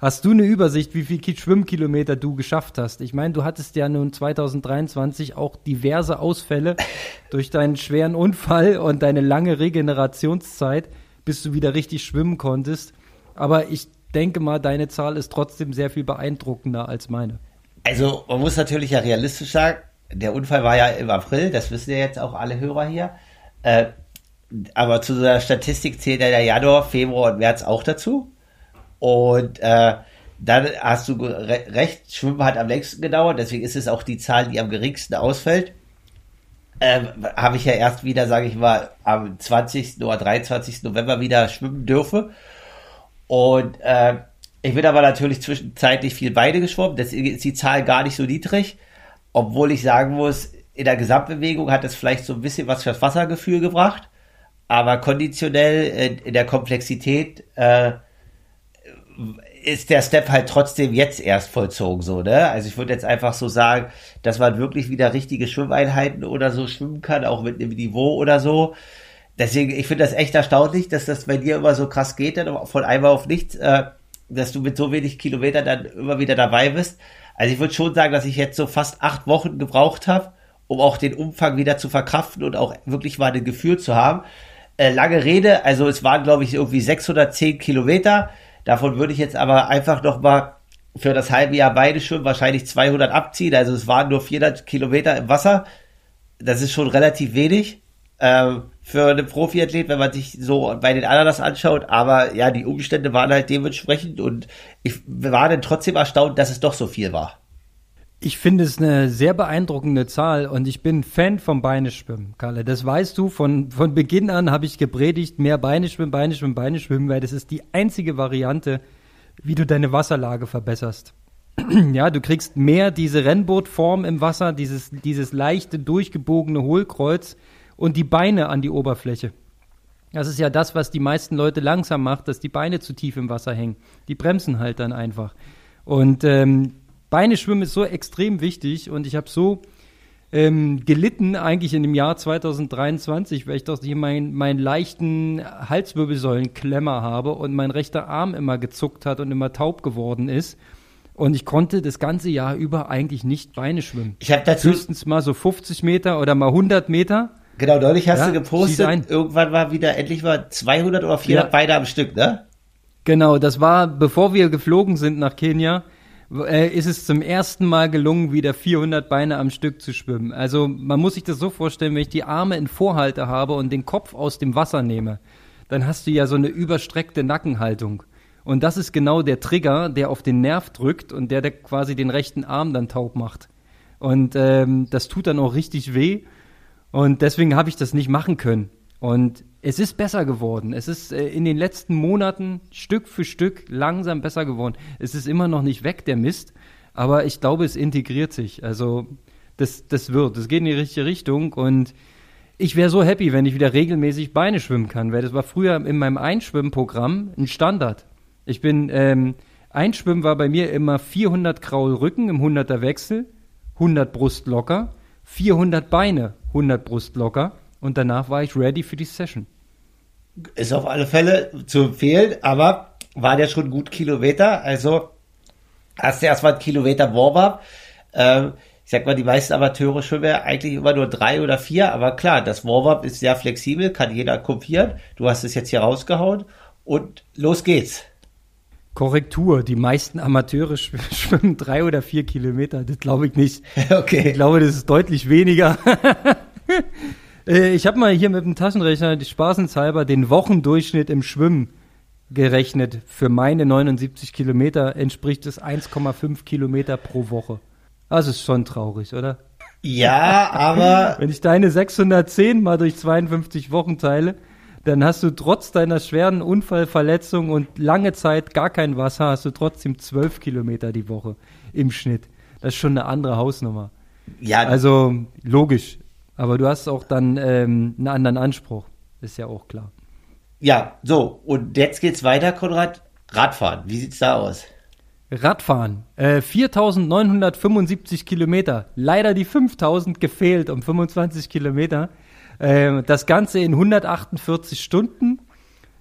Hast du eine Übersicht, wie viel Schwimmkilometer du geschafft hast? Ich meine, du hattest ja nun 2023 auch diverse Ausfälle durch deinen schweren Unfall und deine lange Regenerationszeit, bis du wieder richtig schwimmen konntest. Aber ich denke mal, deine Zahl ist trotzdem sehr viel beeindruckender als meine. Also, man muss natürlich ja realistisch sagen, der Unfall war ja im April, das wissen ja jetzt auch alle Hörer hier. Äh, aber zu der Statistik zählt ja der Januar, Februar und März auch dazu. Und äh, dann hast du re recht, Schwimmen hat am längsten gedauert, deswegen ist es auch die Zahl, die am geringsten ausfällt. Ähm, Habe ich ja erst wieder, sage ich mal, am 20. oder 23. November wieder schwimmen dürfe. Und äh, ich bin aber natürlich zwischenzeitlich viel Beine geschwommen, deswegen ist die Zahl gar nicht so niedrig. Obwohl ich sagen muss, in der Gesamtbewegung hat es vielleicht so ein bisschen was fürs Wassergefühl gebracht. Aber konditionell in, in der Komplexität äh, ist der Step halt trotzdem jetzt erst vollzogen, so, ne? Also ich würde jetzt einfach so sagen, dass man wirklich wieder richtige Schwimmeinheiten oder so schwimmen kann, auch mit einem Niveau oder so. Deswegen, ich finde das echt erstaunlich, dass das bei dir immer so krass geht, dann von einmal auf nichts, äh, dass du mit so wenig Kilometern dann immer wieder dabei bist. Also ich würde schon sagen, dass ich jetzt so fast acht Wochen gebraucht habe, um auch den Umfang wieder zu verkraften und auch wirklich mal ein Gefühl zu haben. Äh, lange Rede, also es waren glaube ich irgendwie 610 Kilometer Davon würde ich jetzt aber einfach noch mal für das halbe Jahr beide schon wahrscheinlich 200 abziehen. Also es waren nur 400 Kilometer im Wasser. Das ist schon relativ wenig ähm, für einen Profiathlet, wenn man sich so bei den anderen das anschaut. Aber ja, die Umstände waren halt dementsprechend und ich war dann trotzdem erstaunt, dass es doch so viel war. Ich finde es eine sehr beeindruckende Zahl und ich bin Fan vom Beineschwimmen, Kalle. Das weißt du, von, von Beginn an habe ich gepredigt, mehr Beineschwimmen, Beineschwimmen, Beineschwimmen, weil das ist die einzige Variante, wie du deine Wasserlage verbesserst. ja, du kriegst mehr diese Rennbootform im Wasser, dieses, dieses leichte, durchgebogene Hohlkreuz und die Beine an die Oberfläche. Das ist ja das, was die meisten Leute langsam macht, dass die Beine zu tief im Wasser hängen. Die bremsen halt dann einfach. Und ähm, Beine schwimmen ist so extrem wichtig und ich habe so ähm, gelitten eigentlich in dem Jahr 2023, weil ich doch hier meinen mein leichten Halswirbelsäulenklemmer habe und mein rechter Arm immer gezuckt hat und immer taub geworden ist. Und ich konnte das ganze Jahr über eigentlich nicht Beine schwimmen. Ich habe dazu höchstens mal so 50 Meter oder mal 100 Meter. Genau, neulich hast ja, du gepostet, irgendwann war wieder endlich mal 200 oder 400 ja. Beine am Stück, ne? Genau, das war, bevor wir geflogen sind nach Kenia, äh, ist es zum ersten Mal gelungen, wieder 400 Beine am Stück zu schwimmen. Also man muss sich das so vorstellen, wenn ich die Arme in Vorhalte habe und den Kopf aus dem Wasser nehme, dann hast du ja so eine überstreckte Nackenhaltung. Und das ist genau der Trigger, der auf den Nerv drückt und der, der quasi den rechten Arm dann taub macht. Und ähm, das tut dann auch richtig weh. Und deswegen habe ich das nicht machen können. Und es ist besser geworden. Es ist äh, in den letzten Monaten Stück für Stück langsam besser geworden. Es ist immer noch nicht weg, der Mist. Aber ich glaube, es integriert sich. Also das, das wird. Es geht in die richtige Richtung. Und ich wäre so happy, wenn ich wieder regelmäßig Beine schwimmen kann, weil das war früher in meinem Einschwimmprogramm ein Standard. Ich bin, ähm, Einschwimmen war bei mir immer 400 Kraul Rücken im 100er Wechsel, 100 Brust locker, 400 Beine 100 Brust locker und danach war ich ready für die Session. Ist auf alle Fälle zu empfehlen, aber war ja schon gut Kilometer, also hast du erstmal ein Kilometer Warm-up. Ähm, ich sag mal, die meisten Amateure schwimmen ja eigentlich immer nur drei oder vier, aber klar, das Warm-up ist sehr flexibel, kann jeder kopieren. Du hast es jetzt hier rausgehauen und los geht's. Korrektur, die meisten Amateure schwimmen drei oder vier Kilometer. Das glaube ich nicht. Okay. Ich glaube, das ist deutlich weniger. Äh, ich habe mal hier mit dem Taschenrechner die spaßenshalber den Wochendurchschnitt im Schwimmen gerechnet. Für meine 79 Kilometer entspricht es 1,5 Kilometer pro Woche. Das ist schon traurig, oder? Ja, aber. Wenn ich deine 610 mal durch 52 Wochen teile, dann hast du trotz deiner schweren Unfallverletzung und lange Zeit gar kein Wasser, hast du trotzdem zwölf Kilometer die Woche im Schnitt. Das ist schon eine andere Hausnummer. Ja. Also logisch. Aber du hast auch dann ähm, einen anderen Anspruch. Ist ja auch klar. Ja, so. Und jetzt geht's weiter, Konrad. Radfahren. Wie sieht's da aus? Radfahren. Äh, 4975 Kilometer. Leider die 5000 gefehlt um 25 Kilometer. Ähm, das Ganze in 148 Stunden.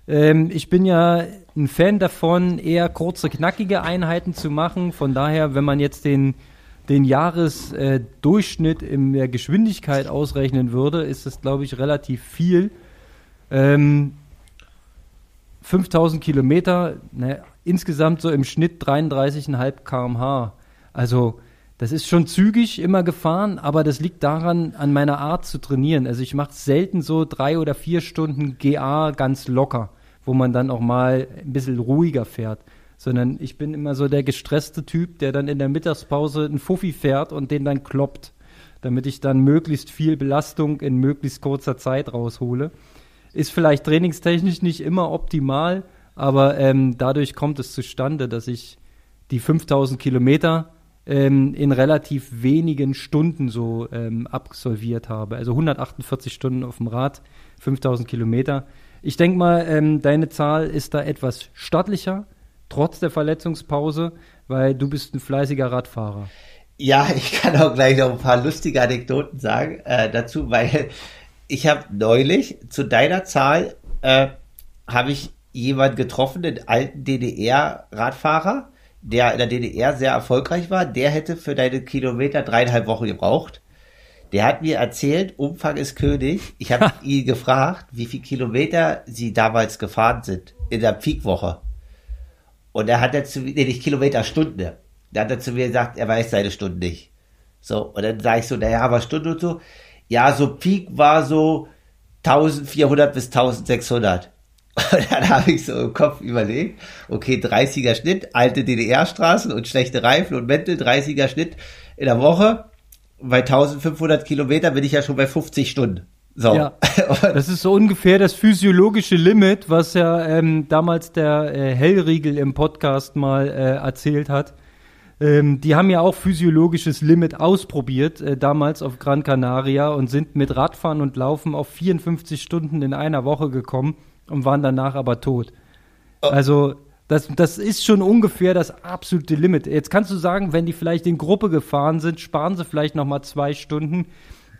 Ähm, ich bin ja ein Fan davon, eher kurze, knackige Einheiten zu machen. Von daher, wenn man jetzt den, den Jahresdurchschnitt äh, in der Geschwindigkeit ausrechnen würde, ist das, glaube ich, relativ viel. Ähm, 5000 Kilometer, ne, insgesamt so im Schnitt 33,5 km/h. Also das ist schon zügig immer gefahren, aber das liegt daran, an meiner Art zu trainieren. Also ich mache selten so drei oder vier Stunden GA ganz locker, wo man dann auch mal ein bisschen ruhiger fährt. Sondern ich bin immer so der gestresste Typ, der dann in der Mittagspause einen Fuffi fährt und den dann kloppt, damit ich dann möglichst viel Belastung in möglichst kurzer Zeit raushole. Ist vielleicht trainingstechnisch nicht immer optimal, aber ähm, dadurch kommt es zustande, dass ich die 5000 Kilometer ähm, in relativ wenigen Stunden so ähm, absolviert habe. Also 148 Stunden auf dem Rad, 5000 Kilometer. Ich denke mal, ähm, deine Zahl ist da etwas stattlicher, trotz der Verletzungspause, weil du bist ein fleißiger Radfahrer. Ja, ich kann auch gleich noch ein paar lustige Anekdoten sagen äh, dazu, weil ich habe neulich zu deiner Zahl äh, habe ich jemanden getroffen, den alten DDR-Radfahrer, der in der DDR sehr erfolgreich war, der hätte für deine Kilometer dreieinhalb Wochen gebraucht. Der hat mir erzählt, Umfang ist König. Ich habe ihn gefragt, wie viel Kilometer sie damals gefahren sind in der Peakwoche. Und er hat dazu, nee, nicht Kilometer, Stunde. Da hat er zu mir gesagt, er weiß seine Stunden nicht. So, und dann sage ich so, naja, aber Stunde und so. Ja, so Peak war so 1400 bis 1600. Und dann habe ich so im Kopf überlegt, okay, 30er Schnitt, alte DDR-Straßen und schlechte Reifen und Mäntel, 30er Schnitt in der Woche. Bei 1500 Kilometer bin ich ja schon bei 50 Stunden. So. Ja, das ist so ungefähr das physiologische Limit, was ja ähm, damals der äh, Hellriegel im Podcast mal äh, erzählt hat. Ähm, die haben ja auch physiologisches Limit ausprobiert, äh, damals auf Gran Canaria und sind mit Radfahren und Laufen auf 54 Stunden in einer Woche gekommen und waren danach aber tot. Oh. Also das, das ist schon ungefähr das absolute Limit. Jetzt kannst du sagen, wenn die vielleicht in Gruppe gefahren sind, sparen sie vielleicht noch mal zwei Stunden.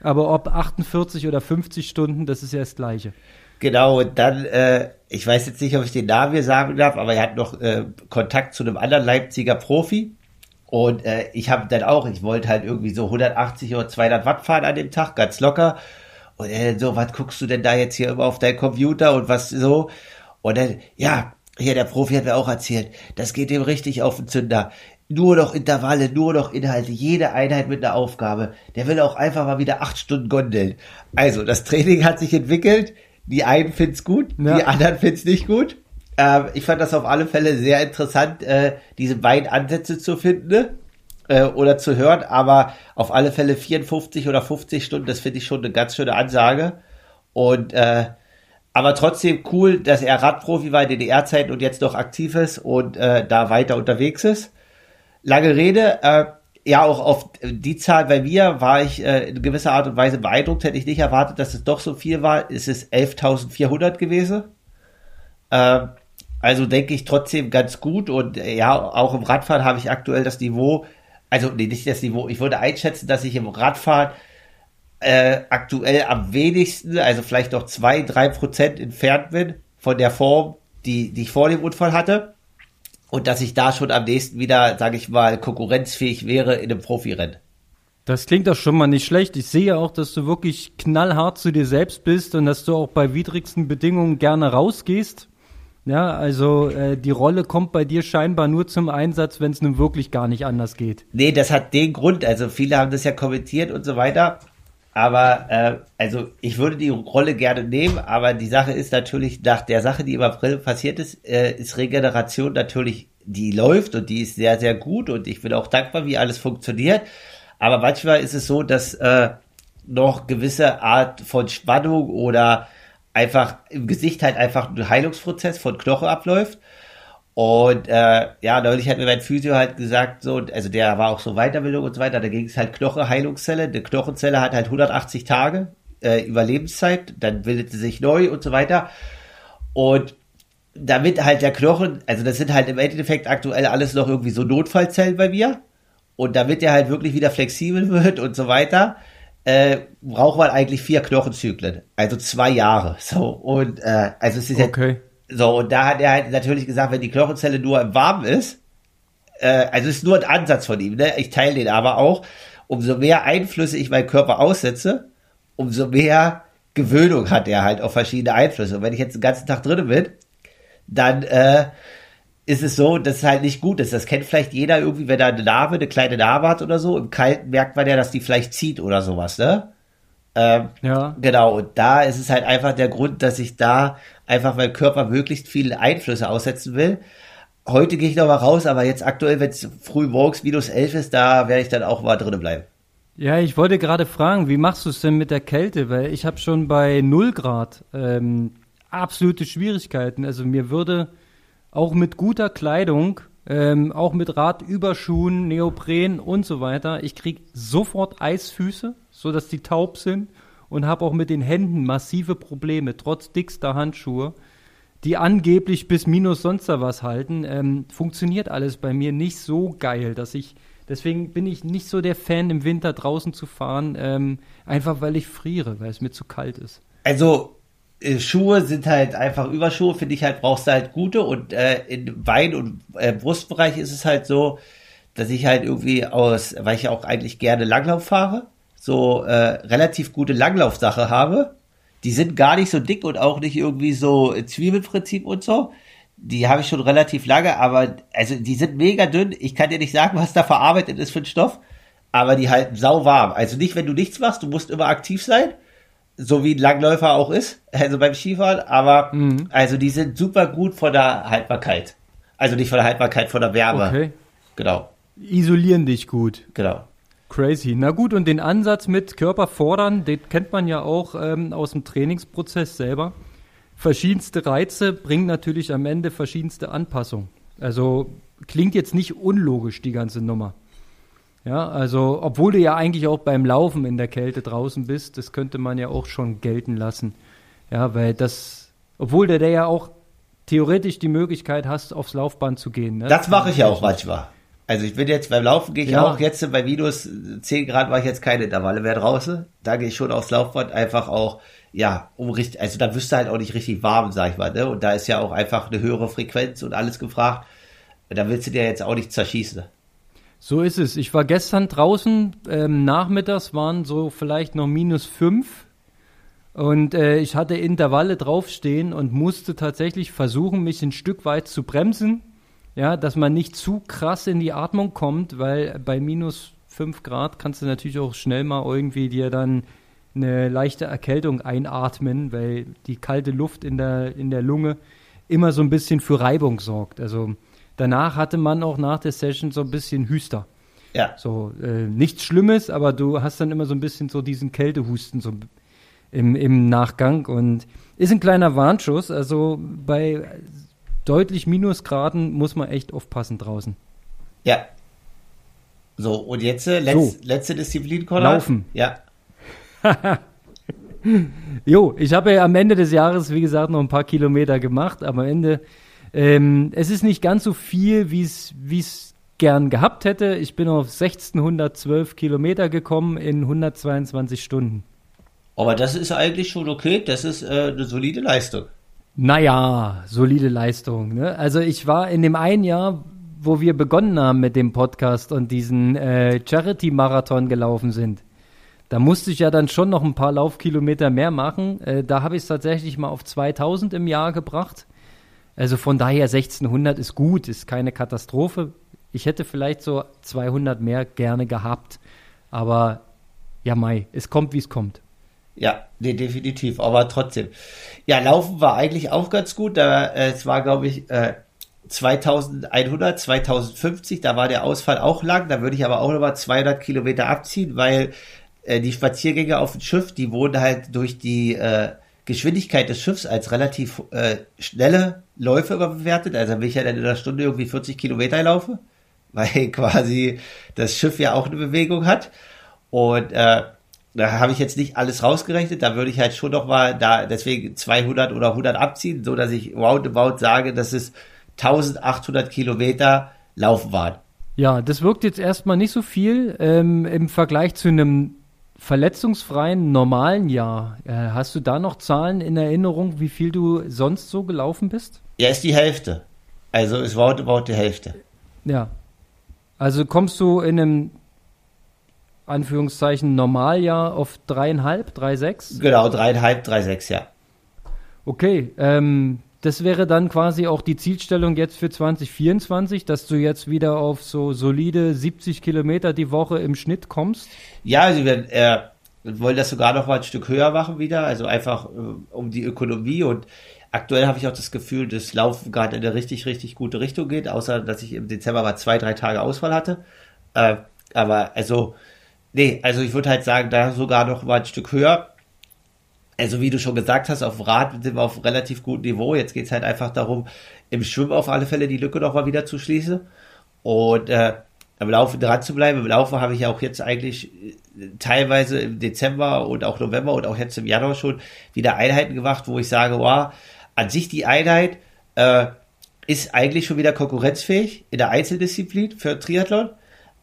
Aber ob 48 oder 50 Stunden, das ist ja das Gleiche. Genau, und dann, äh, ich weiß jetzt nicht, ob ich den Namen hier sagen darf, aber er hat noch äh, Kontakt zu einem anderen Leipziger Profi. Und äh, ich habe dann auch, ich wollte halt irgendwie so 180 oder 200 Watt fahren an dem Tag, ganz locker. Und er so, was guckst du denn da jetzt hier immer auf deinen Computer und was so? Und dann, ja, hier der Profi hat mir auch erzählt, das geht ihm richtig auf den Zünder nur noch Intervalle, nur noch Inhalte, jede Einheit mit einer Aufgabe. Der will auch einfach mal wieder acht Stunden gondeln. Also, das Training hat sich entwickelt. Die einen finden's gut, ja. die anderen finden's nicht gut. Ähm, ich fand das auf alle Fälle sehr interessant, äh, diese beiden Ansätze zu finden ne? Äh, oder zu hören. Aber auf alle Fälle 54 oder 50 Stunden, das finde ich schon eine ganz schöne Ansage. Und äh, aber trotzdem cool, dass er Radprofi war in DDR-Zeiten und jetzt noch aktiv ist und äh, da weiter unterwegs ist. Lange Rede, äh, ja, auch auf die Zahl bei mir war ich äh, in gewisser Art und Weise beeindruckt. Hätte ich nicht erwartet, dass es doch so viel war. Es ist 11.400 gewesen. Äh, also denke ich trotzdem ganz gut. Und äh, ja, auch im Radfahren habe ich aktuell das Niveau, also nee, nicht das Niveau. Ich würde einschätzen, dass ich im Radfahren äh, aktuell am wenigsten, also vielleicht noch zwei, drei Prozent entfernt bin von der Form, die, die ich vor dem Unfall hatte und dass ich da schon am nächsten wieder, sage ich mal, konkurrenzfähig wäre in einem Profirennen. Das klingt doch schon mal nicht schlecht. Ich sehe auch, dass du wirklich knallhart zu dir selbst bist und dass du auch bei widrigsten Bedingungen gerne rausgehst. Ja, also äh, die Rolle kommt bei dir scheinbar nur zum Einsatz, wenn es nun wirklich gar nicht anders geht. Nee, das hat den Grund. Also viele haben das ja kommentiert und so weiter. Aber äh, also ich würde die Rolle gerne nehmen, aber die Sache ist natürlich, nach der Sache, die im April passiert ist, äh, ist Regeneration natürlich, die läuft und die ist sehr, sehr gut und ich bin auch dankbar, wie alles funktioniert. Aber manchmal ist es so, dass äh, noch gewisse Art von Spannung oder einfach im Gesicht halt einfach ein Heilungsprozess von Knochen abläuft. Und äh, ja, neulich hat mir mein Physio halt gesagt, so, also der war auch so Weiterbildung und so weiter, da ging es halt Knochenheilungszelle. Eine Knochenzelle hat halt 180 Tage äh, Überlebenszeit, dann bildet sie sich neu und so weiter. Und damit halt der Knochen, also das sind halt im Endeffekt aktuell alles noch irgendwie so Notfallzellen bei mir. Und damit der halt wirklich wieder flexibel wird und so weiter, äh, braucht man eigentlich vier Knochenzyklen, also zwei Jahre. So und äh, also es ist okay. ja so, und da hat er halt natürlich gesagt, wenn die Knochenzelle nur im Warmen ist, äh, also ist nur ein Ansatz von ihm, ne? ich teile den aber auch, umso mehr Einflüsse ich meinem Körper aussetze, umso mehr Gewöhnung hat er halt auf verschiedene Einflüsse. Und wenn ich jetzt den ganzen Tag drin bin, dann äh, ist es so, dass es halt nicht gut ist. Das kennt vielleicht jeder irgendwie, wenn er eine Narbe, eine kleine Narbe hat oder so. Im Kalten merkt man ja, dass die vielleicht zieht oder sowas, ne? Ähm, ja. Genau, und da ist es halt einfach der Grund, dass ich da einfach meinem Körper möglichst viele Einflüsse aussetzen will. Heute gehe ich noch mal raus, aber jetzt aktuell, wenn es früh morgens minus 11 ist, da werde ich dann auch mal drinnen bleiben. Ja, ich wollte gerade fragen, wie machst du es denn mit der Kälte? Weil ich habe schon bei 0 Grad ähm, absolute Schwierigkeiten. Also mir würde auch mit guter Kleidung, ähm, auch mit Radüberschuhen, Neopren und so weiter, ich kriege sofort Eisfüße so dass die taub sind und habe auch mit den Händen massive Probleme, trotz dickster Handschuhe, die angeblich bis minus sonst was halten. Ähm, funktioniert alles bei mir nicht so geil, dass ich Deswegen bin ich nicht so der Fan, im Winter draußen zu fahren, ähm, einfach weil ich friere, weil es mir zu kalt ist. Also Schuhe sind halt einfach Überschuhe, finde ich halt, brauchst du halt gute und äh, in Bein- und äh, Brustbereich ist es halt so, dass ich halt irgendwie aus, weil ich ja auch eigentlich gerne Langlauf fahre, so äh, relativ gute Langlaufsache habe. Die sind gar nicht so dick und auch nicht irgendwie so Zwiebelprinzip und so. Die habe ich schon relativ lange, aber also die sind mega dünn. Ich kann dir nicht sagen, was da verarbeitet ist für ein Stoff, aber die halten sau warm. Also nicht, wenn du nichts machst, du musst immer aktiv sein, so wie ein Langläufer auch ist, also beim Skifahren, aber mhm. also die sind super gut von der Haltbarkeit. Also nicht von der Haltbarkeit, von der Wärme. Okay. Genau. Isolieren dich gut. Genau. Crazy. Na gut, und den Ansatz mit Körper fordern, den kennt man ja auch ähm, aus dem Trainingsprozess selber. Verschiedenste Reize bringen natürlich am Ende verschiedenste Anpassungen. Also klingt jetzt nicht unlogisch, die ganze Nummer. Ja, also, obwohl du ja eigentlich auch beim Laufen in der Kälte draußen bist, das könnte man ja auch schon gelten lassen. Ja, weil das, obwohl du da ja auch theoretisch die Möglichkeit hast, aufs Laufband zu gehen. Ne? Das mache ich ja auch manchmal. Also ich bin jetzt beim Laufen, gehe ich ja. auch jetzt bei minus 10 Grad war ich jetzt keine Intervalle mehr draußen. Da gehe ich schon aufs Laufband einfach auch, ja, um richtig, also da wirst du halt auch nicht richtig warm, sag ich mal, ne? Und da ist ja auch einfach eine höhere Frequenz und alles gefragt. Da willst du dir jetzt auch nicht zerschießen. So ist es. Ich war gestern draußen, ähm, nachmittags waren so vielleicht noch minus fünf und äh, ich hatte Intervalle draufstehen und musste tatsächlich versuchen, mich ein Stück weit zu bremsen, ja, dass man nicht zu krass in die Atmung kommt, weil bei minus fünf Grad kannst du natürlich auch schnell mal irgendwie dir dann eine leichte Erkältung einatmen, weil die kalte Luft in der, in der Lunge immer so ein bisschen für Reibung sorgt. Also danach hatte man auch nach der Session so ein bisschen Hüster. Ja. So, äh, nichts Schlimmes, aber du hast dann immer so ein bisschen so diesen Kältehusten so im, im Nachgang und ist ein kleiner Warnschuss. Also bei deutlich Minusgraden muss man echt aufpassen draußen. Ja. So, und jetzt äh, letz, so. letzte Disziplin, Konrad. Laufen. Ja. jo, ich habe ja am Ende des Jahres, wie gesagt, noch ein paar Kilometer gemacht, aber am Ende ähm, es ist nicht ganz so viel, wie es gern gehabt hätte. Ich bin auf 1612 Kilometer gekommen in 122 Stunden. Aber das ist eigentlich schon okay. Das ist äh, eine solide Leistung. Naja, solide Leistung. Ne? Also ich war in dem einen Jahr, wo wir begonnen haben mit dem Podcast und diesen äh, Charity-Marathon gelaufen sind. Da musste ich ja dann schon noch ein paar Laufkilometer mehr machen. Äh, da habe ich es tatsächlich mal auf 2000 im Jahr gebracht. Also von daher 1600 ist gut, ist keine Katastrophe. Ich hätte vielleicht so 200 mehr gerne gehabt, aber ja, Mai, es kommt, wie es kommt. Ja, definitiv, aber trotzdem. Ja, Laufen war eigentlich auch ganz gut. Da, äh, es war, glaube ich, äh, 2100, 2050, da war der Ausfall auch lang. Da würde ich aber auch nochmal 200 Kilometer abziehen, weil äh, die Spaziergänge auf dem Schiff, die wurden halt durch die äh, Geschwindigkeit des Schiffs als relativ äh, schnelle Läufe bewertet. Also wenn ich dann in einer Stunde irgendwie 40 Kilometer laufe, weil quasi das Schiff ja auch eine Bewegung hat. Und äh, da habe ich jetzt nicht alles rausgerechnet. Da würde ich halt schon noch mal da deswegen 200 oder 100 abziehen, so dass ich roundabout sage, dass es 1800 Kilometer laufen waren. Ja, das wirkt jetzt erstmal nicht so viel ähm, im Vergleich zu einem verletzungsfreien normalen Jahr, äh, hast du da noch Zahlen in Erinnerung, wie viel du sonst so gelaufen bist? Ja, ist die Hälfte. Also es war about die Hälfte. Ja. Also kommst du in einem Anführungszeichen Normaljahr auf dreieinhalb, drei sechs? Genau, dreieinhalb, drei sechs, ja. Okay, ähm, das wäre dann quasi auch die Zielstellung jetzt für 2024, dass du jetzt wieder auf so solide 70 Kilometer die Woche im Schnitt kommst? Ja, also wir äh, wollen das sogar noch mal ein Stück höher machen wieder, also einfach äh, um die Ökonomie und aktuell habe ich auch das Gefühl, dass Laufen gerade in eine richtig, richtig gute Richtung geht, außer dass ich im Dezember mal zwei, drei Tage Ausfall hatte. Äh, aber also, nee, also ich würde halt sagen, da sogar noch mal ein Stück höher also wie du schon gesagt hast, auf Rad sind wir auf relativ gutem Niveau. Jetzt geht es halt einfach darum, im Schwimmen auf alle Fälle die Lücke noch mal wieder zu schließen und äh, am Laufen dran zu bleiben. Im Laufen habe ich auch jetzt eigentlich äh, teilweise im Dezember und auch November und auch jetzt im Januar schon wieder Einheiten gemacht, wo ich sage, wow, an sich die Einheit äh, ist eigentlich schon wieder konkurrenzfähig in der Einzeldisziplin für Triathlon.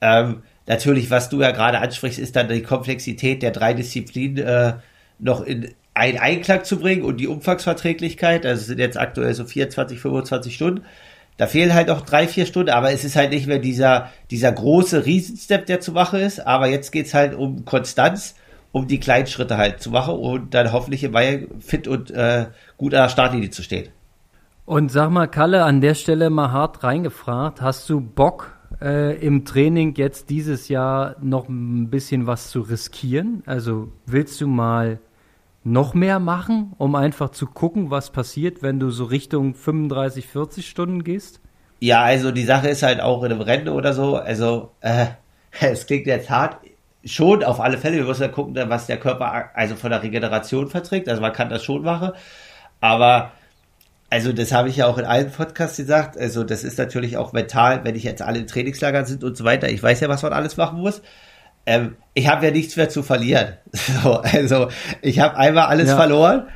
Ähm, natürlich, was du ja gerade ansprichst, ist dann die Komplexität der drei Disziplinen äh, noch in einen Einklang zu bringen und die Umfangsverträglichkeit, also es sind jetzt aktuell so 24, 25 Stunden, da fehlen halt noch drei, vier Stunden, aber es ist halt nicht mehr dieser, dieser große Riesenstep, der zu machen ist, aber jetzt geht's halt um Konstanz, um die kleinen Schritte halt zu machen und dann hoffentlich im Mai fit und äh, gut an der Startlinie zu stehen. Und sag mal, Kalle, an der Stelle mal hart reingefragt, hast du Bock, äh, im Training jetzt dieses Jahr noch ein bisschen was zu riskieren? Also willst du mal noch mehr machen, um einfach zu gucken, was passiert, wenn du so Richtung 35, 40 Stunden gehst? Ja, also die Sache ist halt auch in einem Rennen oder so, also äh, es klingt jetzt hart, schon auf alle Fälle, wir müssen ja gucken, was der Körper also von der Regeneration verträgt. Also man kann das schon machen. Aber also das habe ich ja auch in allen Podcasts gesagt. Also das ist natürlich auch mental, wenn ich jetzt alle in Trainingslagern sind und so weiter. Ich weiß ja, was man alles machen muss. Ähm, ich habe ja nichts mehr zu verlieren. So, also ich habe einmal alles ja. verloren.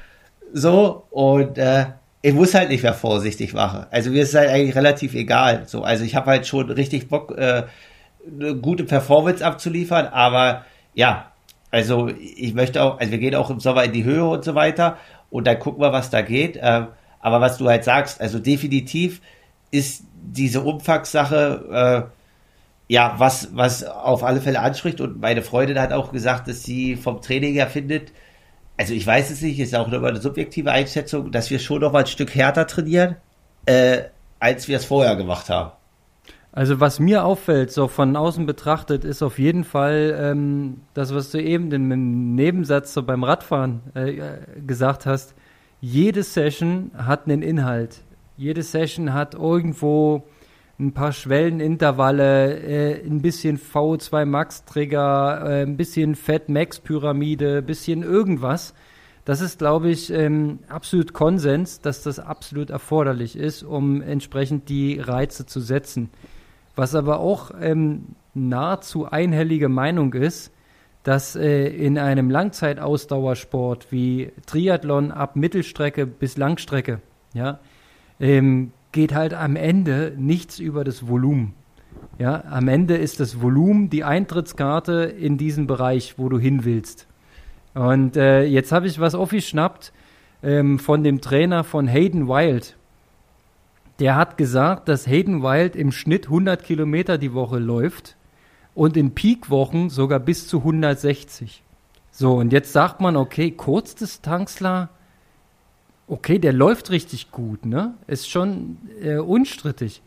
So und äh, ich muss halt nicht mehr vorsichtig machen. Also mir ist halt eigentlich relativ egal. So, also ich habe halt schon richtig Bock, äh, eine gute Performance abzuliefern, aber ja, also ich möchte auch, also wir gehen auch im Sommer in die Höhe und so weiter und dann gucken wir, was da geht. Ähm, aber was du halt sagst, also definitiv ist diese Umfangssache äh, ja was, was auf alle Fälle anspricht und meine Freundin hat auch gesagt, dass sie vom Training her findet, also ich weiß es nicht, ist auch nur eine subjektive Einschätzung, dass wir schon noch mal ein Stück härter trainieren, äh, als wir es vorher gemacht haben. Also was mir auffällt, so von außen betrachtet, ist auf jeden Fall ähm, das, was du eben im Nebensatz so beim Radfahren äh, gesagt hast. Jede Session hat einen Inhalt. Jede Session hat irgendwo ein paar Schwellenintervalle, äh, ein bisschen V2 Max Trigger, äh, ein bisschen Fett Max Pyramide, ein bisschen irgendwas. Das ist, glaube ich, ähm, absolut Konsens, dass das absolut erforderlich ist, um entsprechend die Reize zu setzen. Was aber auch ähm, nahezu einhellige Meinung ist, dass äh, in einem Langzeitausdauersport wie Triathlon ab Mittelstrecke bis Langstrecke, ja, ähm, geht halt am Ende nichts über das Volumen. Ja, am Ende ist das Volumen die Eintrittskarte in diesen Bereich, wo du hin willst. Und äh, jetzt habe ich was aufgeschnappt ähm, von dem Trainer von Hayden Wild. Der hat gesagt, dass Hayden Wild im Schnitt 100 Kilometer die Woche läuft und in Peakwochen sogar bis zu 160. So, und jetzt sagt man, okay, Kurzdistanzler okay, der läuft richtig gut, ne? Ist schon äh, unstrittig.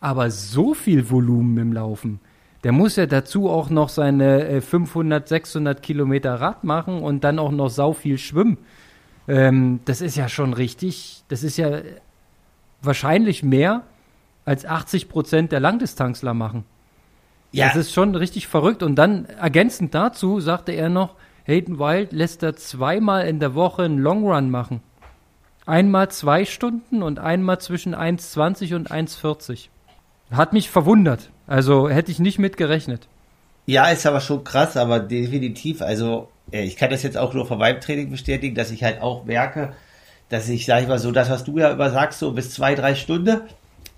Aber so viel Volumen im Laufen, der muss ja dazu auch noch seine äh, 500, 600 Kilometer Rad machen und dann auch noch sau viel schwimmen. Ähm, das ist ja schon richtig, das ist ja wahrscheinlich mehr als 80 Prozent der Langdistanzler machen. Ja. Das ist schon richtig verrückt. Und dann ergänzend dazu sagte er noch, Hayden Wild lässt er zweimal in der Woche einen Long Run machen. Einmal zwei Stunden und einmal zwischen 1,20 und 1,40. Hat mich verwundert. Also hätte ich nicht mit gerechnet. Ja, ist aber schon krass, aber definitiv. Also ich kann das jetzt auch nur meinem Training bestätigen, dass ich halt auch merke, dass ich, sag ich mal so, das, was du ja immer sagst, so bis zwei, drei Stunden,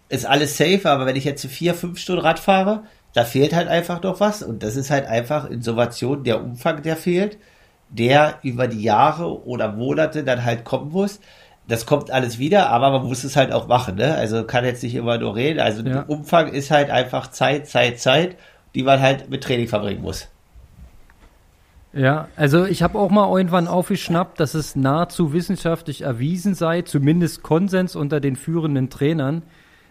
ist alles safe, aber wenn ich jetzt vier, fünf Stunden Rad fahre, da fehlt halt einfach noch was und das ist halt einfach Innovation, der Umfang, der fehlt, der über die Jahre oder Monate dann halt kommen muss das kommt alles wieder, aber man muss es halt auch machen, ne? Also kann jetzt nicht immer nur reden. Also ja. der Umfang ist halt einfach Zeit, Zeit, Zeit, die man halt mit Training verbringen muss. Ja, also ich habe auch mal irgendwann aufgeschnappt, dass es nahezu wissenschaftlich erwiesen sei, zumindest Konsens unter den führenden Trainern,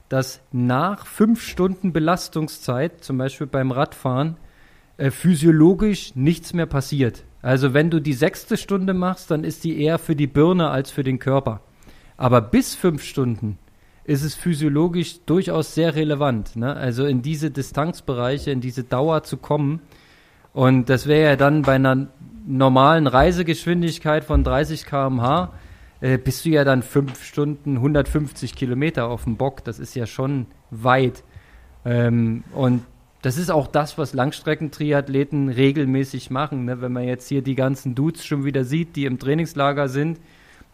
dass nach fünf Stunden Belastungszeit, zum Beispiel beim Radfahren, äh, physiologisch nichts mehr passiert. Also wenn du die sechste Stunde machst, dann ist die eher für die Birne als für den Körper. Aber bis fünf Stunden ist es physiologisch durchaus sehr relevant. Ne? Also in diese Distanzbereiche, in diese Dauer zu kommen. Und das wäre ja dann bei einer normalen Reisegeschwindigkeit von 30 km/h, äh, bist du ja dann fünf Stunden 150 Kilometer auf dem Bock. Das ist ja schon weit. Ähm, und das ist auch das, was Langstreckentriathleten regelmäßig machen. Ne? Wenn man jetzt hier die ganzen Dudes schon wieder sieht, die im Trainingslager sind,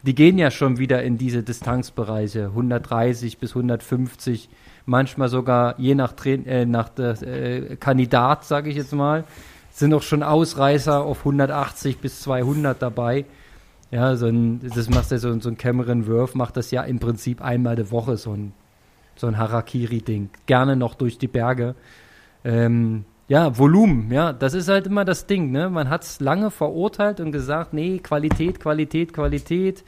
die gehen ja schon wieder in diese Distanzbereiche, 130 bis 150, manchmal sogar je nach, Tra äh, nach äh, Kandidat, sage ich jetzt mal, sind auch schon Ausreißer auf 180 bis 200 dabei. Ja, so ein, das macht ja so, so ein Cameron Worth, macht das ja im Prinzip einmal die Woche, so ein, so ein Harakiri-Ding. Gerne noch durch die Berge. Ähm, ja, Volumen, ja, das ist halt immer das Ding, ne? Man hat es lange verurteilt und gesagt, nee, Qualität, Qualität, Qualität.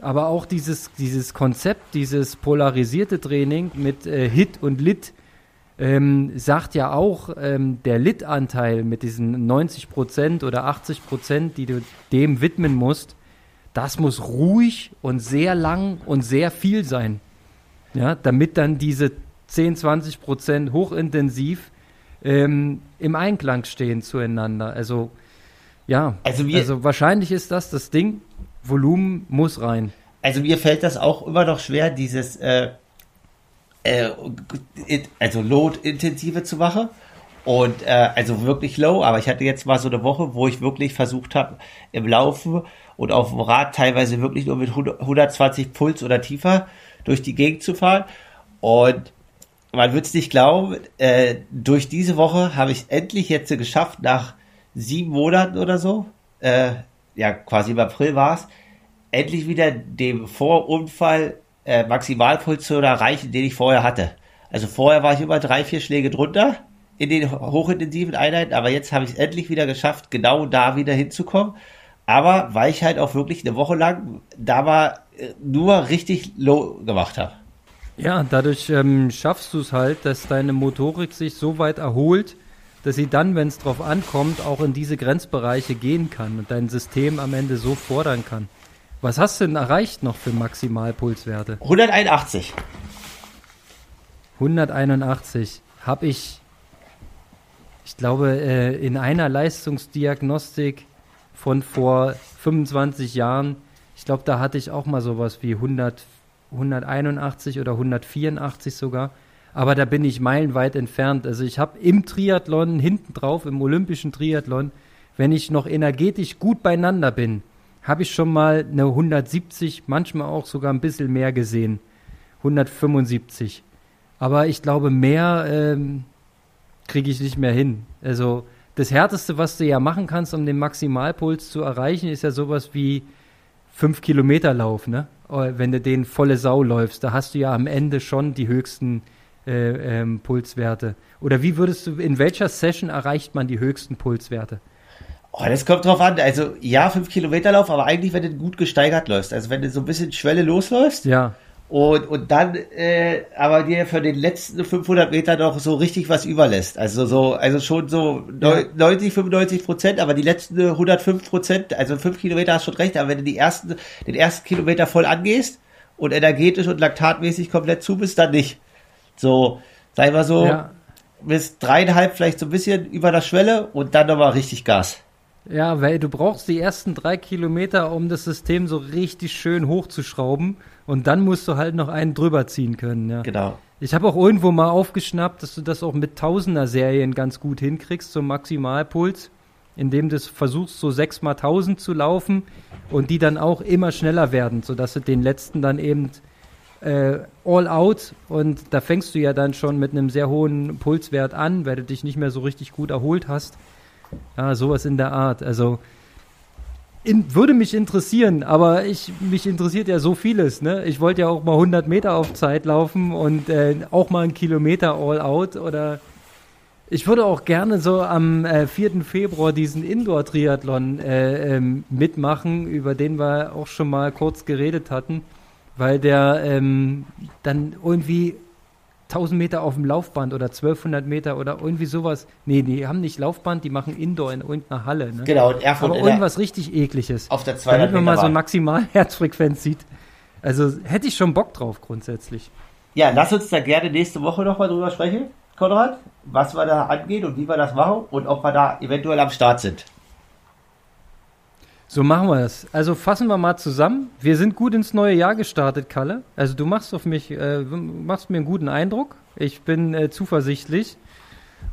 Aber auch dieses, dieses Konzept, dieses polarisierte Training mit äh, Hit und Lit, ähm, sagt ja auch, ähm, der Lit-Anteil mit diesen 90 Prozent oder 80 Prozent, die du dem widmen musst, das muss ruhig und sehr lang und sehr viel sein. Ja, damit dann diese 10, 20 Prozent hochintensiv ähm, im Einklang stehen zueinander. Also ja, Also mir- also wahrscheinlich ist das das Ding. Volumen muss rein. Also mir fällt das auch immer noch schwer, dieses äh, äh, also Load-intensive zu machen. Und äh, also wirklich low, aber ich hatte jetzt mal so eine Woche, wo ich wirklich versucht habe, im Laufen und auf dem Rad teilweise wirklich nur mit 100 120 Puls oder tiefer durch die Gegend zu fahren. Und man wird es nicht glauben, äh, durch diese Woche habe ich endlich jetzt geschafft, nach sieben Monaten oder so, äh, ja quasi im April war es, endlich wieder dem Vorunfall äh, Maximalpuls zu erreichen, den ich vorher hatte. Also vorher war ich immer drei, vier Schläge drunter in den hochintensiven Einheiten, aber jetzt habe ich es endlich wieder geschafft, genau da wieder hinzukommen. Aber weil ich halt auch wirklich eine Woche lang da war, äh, nur richtig low gemacht habe. Ja, dadurch ähm, schaffst du es halt, dass deine Motorik sich so weit erholt, dass sie dann, wenn es drauf ankommt, auch in diese Grenzbereiche gehen kann und dein System am Ende so fordern kann. Was hast du denn erreicht noch für Maximalpulswerte? 181. 181 habe ich, ich glaube, äh, in einer Leistungsdiagnostik von vor 25 Jahren, ich glaube, da hatte ich auch mal sowas wie 100, 181 oder 184 sogar. Aber da bin ich meilenweit entfernt. Also ich habe im Triathlon, hinten drauf, im olympischen Triathlon, wenn ich noch energetisch gut beieinander bin, habe ich schon mal eine 170, manchmal auch sogar ein bisschen mehr gesehen. 175. Aber ich glaube, mehr ähm, kriege ich nicht mehr hin. Also das Härteste, was du ja machen kannst, um den Maximalpuls zu erreichen, ist ja sowas wie 5 Kilometer Lauf, ne? Oder Wenn du den volle Sau läufst, da hast du ja am Ende schon die höchsten äh, ähm, Pulswerte. Oder wie würdest du, in welcher Session erreicht man die höchsten Pulswerte? Oh, das kommt drauf an. Also ja, 5 Kilometer Lauf, aber eigentlich, wenn du gut gesteigert läufst. Also wenn du so ein bisschen Schwelle losläufst Ja, und, und dann äh, aber dir für den letzten 500 Meter noch so richtig was überlässt. Also so, also schon so Ja. 90, 95 Prozent, aber die letzten 105 Prozent, also 5 Kilometer hast schon recht, aber wenn du die ersten, den ersten Kilometer voll angehst und energetisch und laktatmäßig komplett zu bist, dann nicht. So, sag ich mal so, ja. bis dreieinhalb vielleicht so ein bisschen über der Schwelle und dann nochmal richtig Gas. Ja, weil du brauchst die ersten drei Kilometer, um das System so richtig schön hochzuschrauben. Und dann musst du halt noch einen drüber ziehen können, ja. Genau. Ich habe auch irgendwo mal aufgeschnappt, dass du das auch mit Tausender-Serien ganz gut hinkriegst zum Maximalpuls, indem du versuchst, so sechs mal tausend zu laufen und die dann auch immer schneller werden, sodass du den letzten dann eben äh, all out und da fängst du ja dann schon mit einem sehr hohen Pulswert an, weil du dich nicht mehr so richtig gut erholt hast. Ja, sowas in der Art. Also in, würde mich interessieren, aber ich mich interessiert ja so vieles. Ne? Ich wollte ja auch mal 100 Meter auf Zeit laufen und äh, auch mal einen Kilometer all out oder ich würde auch gerne so am äh, 4. Februar diesen Indoor-Triathlon äh, ähm, mitmachen, über den wir auch schon mal kurz geredet hatten, weil der ähm, dann irgendwie 1000 Meter auf dem Laufband oder 1200 Meter oder irgendwie sowas. Nee, die haben nicht Laufband, die machen Indoor in irgendeiner Halle. Ne? Genau, und Erfurt Aber in der- irgendwas richtig ekliges. auf der 200 Damit man mal so Bahn. Maximalherzfrequenz sieht. Also hätte ich schon Bock drauf grundsätzlich. Ja, lass uns da gerne nächste Woche nochmal drüber sprechen, Konrad, was wir da angehen und wie wir das machen und ob wir da eventuell am Start sind. So machen wir das. Also fassen wir mal zusammen. Wir sind gut ins neue Jahr gestartet, Kalle. Also du machst auf mich, äh, machst mir einen guten Eindruck. Ich bin äh, zuversichtlich.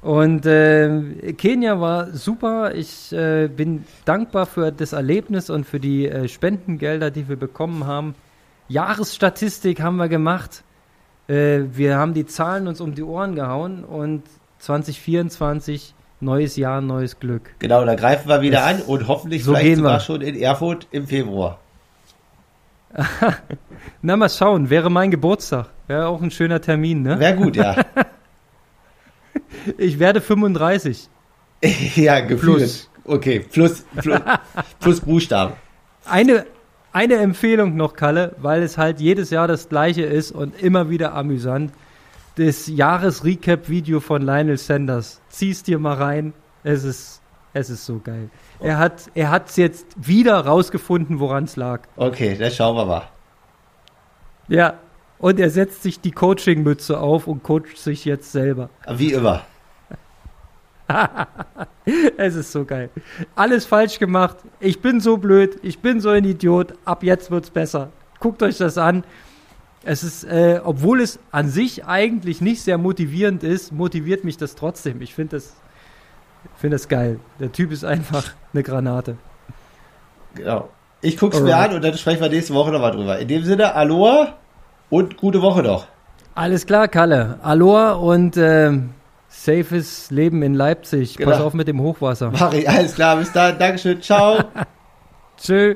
Und äh, Kenia war super. Ich äh, bin dankbar für das Erlebnis und für die äh, Spendengelder, die wir bekommen haben. Jahresstatistik haben wir gemacht. Äh, wir haben die Zahlen uns um die Ohren gehauen und 2024 neues Jahr, neues Glück. Genau, da greifen wir wieder Das- an und hoffentlich so vielleicht gehen sogar wir. schon in Erfurt im Februar. Na, mal schauen. Wäre mein Geburtstag. Wäre auch ein schöner Termin, ne? Wäre gut, ja. Ich werde 35. ja, gefühlt. Plus. Okay, plus, plus, plus Buchstaben. Eine, eine Empfehlung noch, Kalle, weil es halt jedes Jahr das gleiche ist und immer wieder amüsant das Jahres-Recap-Video von Lionel Sanders. Zieh's dir mal rein. Es ist, es ist so geil. Er oh. hat, es hat's jetzt wieder rausgefunden, woran es lag. Okay, das schauen wir mal. Ja. Und er setzt sich die Coaching-Mütze auf und coacht sich jetzt selber. Wie immer. es ist so geil. Alles falsch gemacht. Ich bin so blöd. Ich bin so ein Idiot. Ab jetzt wird's besser. Guckt euch das an es ist, äh, obwohl es an sich eigentlich nicht sehr motivierend ist, motiviert mich das trotzdem. Ich finde das, find das geil. Der Typ ist einfach eine Granate. Genau. Ich gucke es mir an und dann sprechen wir nächste Woche nochmal drüber. In dem Sinne, Aloha und gute Woche noch. Alles klar, Kalle. Aloha und äh, safes Leben in Leipzig. Genau. Pass auf mit dem Hochwasser. Mach ich, alles klar. Bis dann. Dankeschön. Ciao. Tschö.